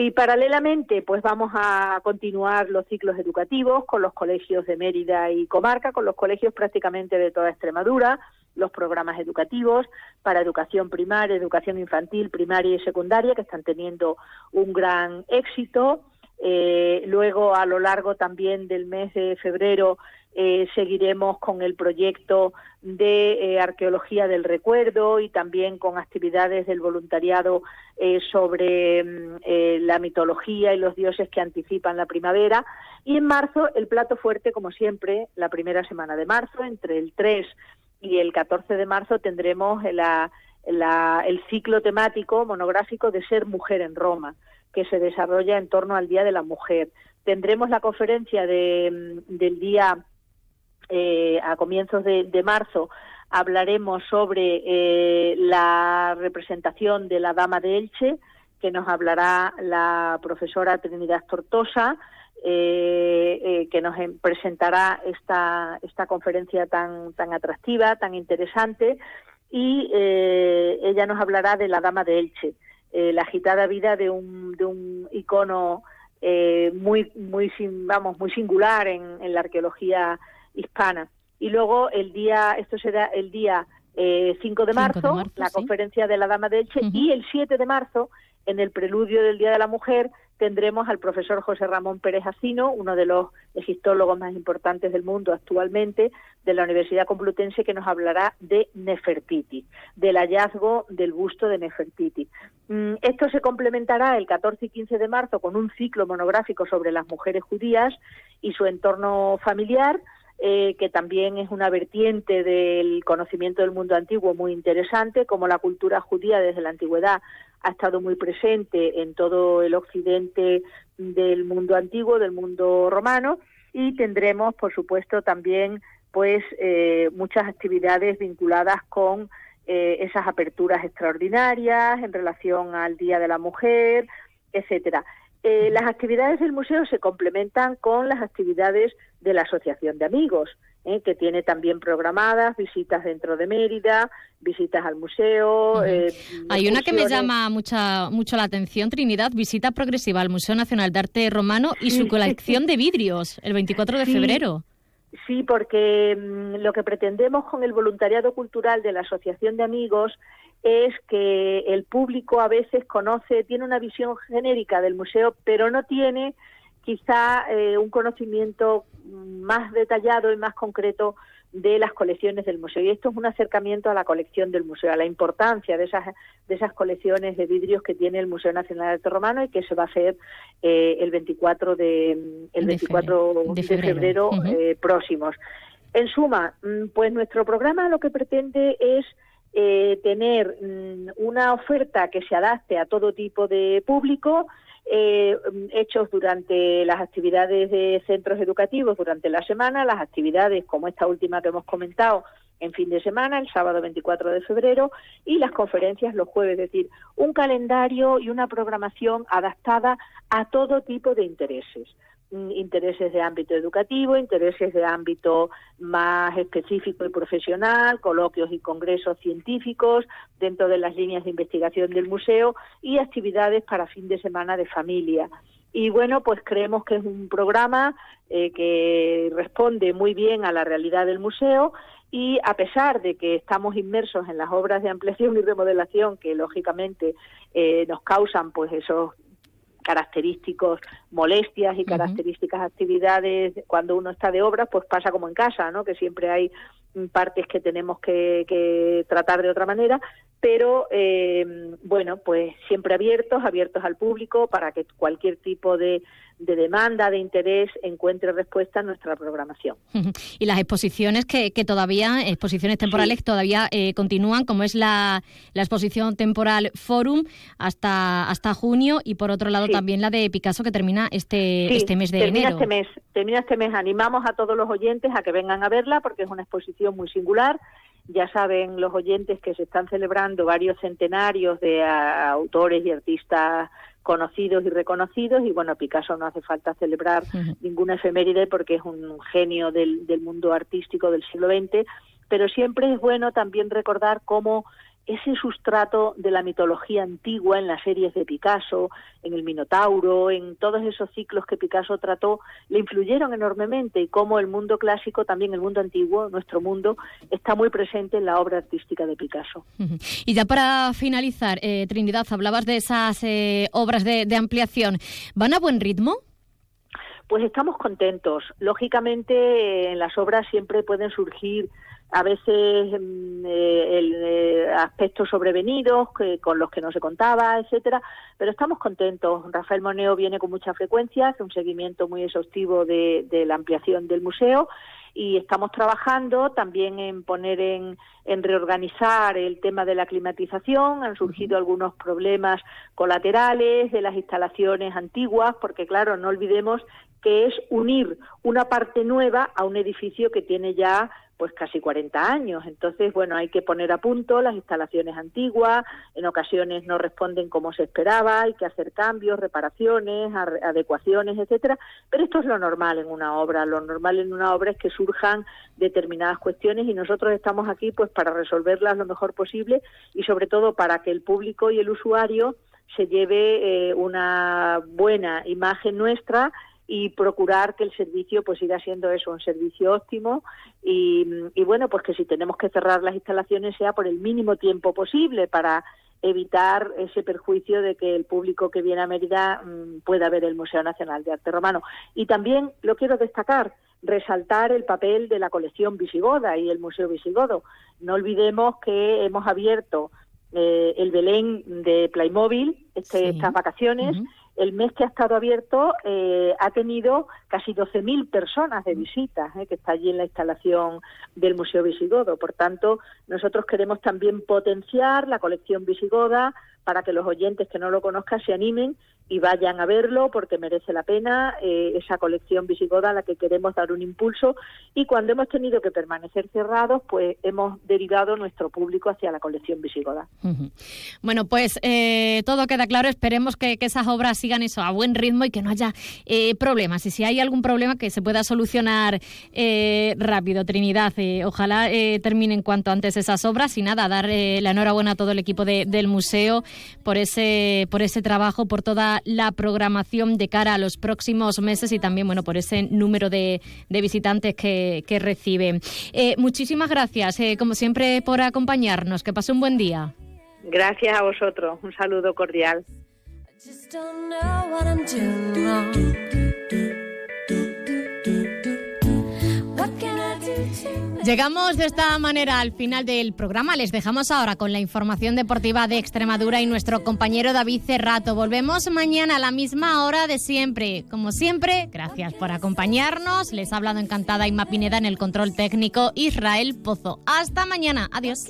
Y paralelamente, pues vamos a continuar los ciclos educativos con los colegios de Mérida y Comarca, con los colegios prácticamente de toda Extremadura, los programas educativos para educación primaria, educación infantil, primaria y secundaria, que están teniendo un gran éxito. Eh, luego, a lo largo también del mes de febrero, eh, seguiremos con el proyecto de eh, arqueología del recuerdo y también con actividades del voluntariado sobre mm, la mitología y los dioses que anticipan la primavera. Y en marzo, el plato fuerte, como siempre, la primera semana de marzo, entre el 3 y el 14 de marzo, tendremos el ciclo temático monográfico de Ser Mujer en Roma, que se desarrolla en torno al Día de la Mujer. Tendremos la conferencia de, del día eh, a comienzos de, marzo hablaremos sobre eh, la representación de la Dama de Elche, que nos hablará la profesora Trinidad Tortosa, eh, que nos presentará esta, esta conferencia tan, tan atractiva, tan interesante, y ella nos hablará de la Dama de Elche, la agitada vida de un, de un icono muy, muy, vamos, muy singular en, en la arqueología hispana. Y luego el día, esto será el día 5 eh, de, marzo, la conferencia de la Dama de Elche, y el 7 de marzo, en el preludio del Día de la Mujer, tendremos al profesor José Ramón Pérez Asino, uno de los egiptólogos más importantes del mundo actualmente, de la Universidad Complutense, que nos hablará de Nefertiti, del hallazgo del busto de Nefertiti. Mm, esto se complementará el 14 y 15 de marzo con un ciclo monográfico sobre las mujeres judías y su entorno familiar, eh, que también es una vertiente del conocimiento del mundo antiguo muy interesante, como la cultura judía desde la antigüedad ha estado muy presente en todo el occidente del mundo antiguo, del mundo romano, y tendremos, por supuesto, también pues eh, muchas actividades vinculadas con eh, esas aperturas extraordinarias en relación al Día de la Mujer, etcétera. Eh, las actividades del museo se complementan con las actividades de la Asociación de Amigos. ¿Eh? que tiene también programadas visitas dentro de Mérida, visitas al museo. Eh, Hay una que me llama mucha, mucho la atención, Trinidad, visita progresiva al Museo Nacional de Arte Romano y su colección de vidrios, el 24 de febrero. Sí, porque mm, lo que pretendemos con el voluntariado cultural de la Asociación de Amigos es que el público a veces conoce, tiene una visión genérica del museo, pero no tiene quizá eh, un conocimiento más detallado y más concreto de las colecciones del museo. Y esto es un acercamiento a la colección del museo, a la importancia de esas, de esas colecciones de vidrios que tiene el Museo Nacional de Arte Romano y que se va a hacer eh, el 24 de, el 24 de febrero, eh, próximos. En suma, mm, pues nuestro programa lo que pretende es tener mm, una oferta que se adapte a todo tipo de público, eh, hechos durante las actividades de centros educativos durante la semana, las actividades como esta última que hemos comentado en fin de semana, el sábado 24 de febrero, y las conferencias los jueves, es decir, un calendario y una programación adaptada a todo tipo de intereses. Mm, intereses de ámbito educativo, intereses de ámbito más específico y profesional, coloquios y congresos científicos dentro de las líneas de investigación del museo y actividades para fin de semana de familia. Y bueno, pues creemos que es un programa eh, que responde muy bien a la realidad del museo y a pesar de que estamos inmersos en las obras de ampliación y remodelación que lógicamente eh, nos causan pues esos característicos molestias y características actividades cuando uno está de obras, pues pasa como en casa, ¿no? Que siempre hay partes que tenemos que, tratar de otra manera, pero eh, bueno, pues siempre abiertos, abiertos al público para que cualquier tipo de, demanda, de interés, encuentre respuesta en nuestra programación. Y las exposiciones que, todavía, exposiciones temporales todavía eh, continúan, como es la, la, exposición temporal Forum hasta, hasta junio y por otro lado también la de Picasso que termina este, este mes de termina enero. Este mes, termina este mes. Animamos a todos los oyentes a que vengan a verla porque es una exposición muy singular. Ya saben los oyentes que se están celebrando varios centenarios de autores y artistas conocidos y reconocidos y bueno, Picasso no hace falta celebrar ninguna efeméride porque es un genio del, del mundo artístico del siglo XX, pero siempre es bueno también recordar cómo ese sustrato de la mitología antigua en las series de Picasso, en el Minotauro, en todos esos ciclos que Picasso trató, le influyeron enormemente y cómo el mundo clásico, también el mundo antiguo, nuestro mundo, está muy presente en la obra artística de Picasso. Y ya para finalizar, eh, Trinidad, hablabas de esas eh, obras de, de ampliación. ¿Van a buen ritmo? Pues estamos contentos. Lógicamente, en las obras siempre pueden surgir a veces mm, eh, el, eh, aspectos sobrevenidos que, con los que no se contaba, etcétera, pero estamos contentos. Rafael Moneo viene con mucha frecuencia, hace un seguimiento muy exhaustivo de, la ampliación del museo y estamos trabajando también en poner en, en reorganizar el tema de la climatización. Han surgido algunos problemas colaterales de las instalaciones antiguas, porque claro, no olvidemos que es unir una parte nueva a un edificio que tiene ya pues casi 40 años. Entonces, bueno, hay que poner a punto las instalaciones antiguas, en ocasiones no responden como se esperaba, hay que hacer cambios, reparaciones, adecuaciones, etcétera, pero esto es lo normal en una obra, lo normal en una obra es que surjan determinadas cuestiones y nosotros estamos aquí pues para resolverlas lo mejor posible y sobre todo para que el público y el usuario se lleve eh, una buena imagen nuestra y procurar que el servicio pues siga siendo eso, un servicio óptimo y, bueno, pues que si tenemos que cerrar las instalaciones sea por el mínimo tiempo posible para evitar ese perjuicio de que el público que viene a Mérida mm, pueda ver el Museo Nacional de Arte Romano. Y también lo quiero destacar, resaltar el papel de la colección visigoda y el Museo Visigodo. No olvidemos que hemos abierto eh, el Belén de Playmobil este, estas vacaciones el mes que ha estado abierto eh, ha tenido casi 12.000 personas de visitas, eh, que está allí en la instalación del Museo Visigodo. Por tanto, nosotros queremos también potenciar la colección visigoda, para que los oyentes que no lo conozcan se animen y vayan a verlo porque merece la pena eh, esa colección visigoda a la que queremos dar un impulso. Y cuando hemos tenido que permanecer cerrados pues hemos derivado nuestro público hacia la colección visigoda. Bueno pues eh, todo queda claro, esperemos que, esas obras sigan eso a buen ritmo y que no haya eh, problemas. Y si hay algún problema que se pueda solucionar rápido Trinidad, ojalá terminen cuanto antes esas obras. Y nada, dar la enhorabuena a todo el equipo del museo por ese, por ese trabajo, por toda la programación de cara a los próximos meses y también, bueno, por ese número de, visitantes que, que recibe. Eh, muchísimas gracias, eh, como siempre, por acompañarnos. Que pase un buen día. Gracias a vosotros. Un saludo cordial. Llegamos de esta manera al final del programa. Les dejamos ahora con la información deportiva de Extremadura y nuestro compañero David Cerrato. Volvemos mañana a la misma hora de siempre. Como siempre, gracias por acompañarnos. Les ha hablado encantada Inma Pineda en el control técnico Israel Pozo. Hasta mañana. Adiós.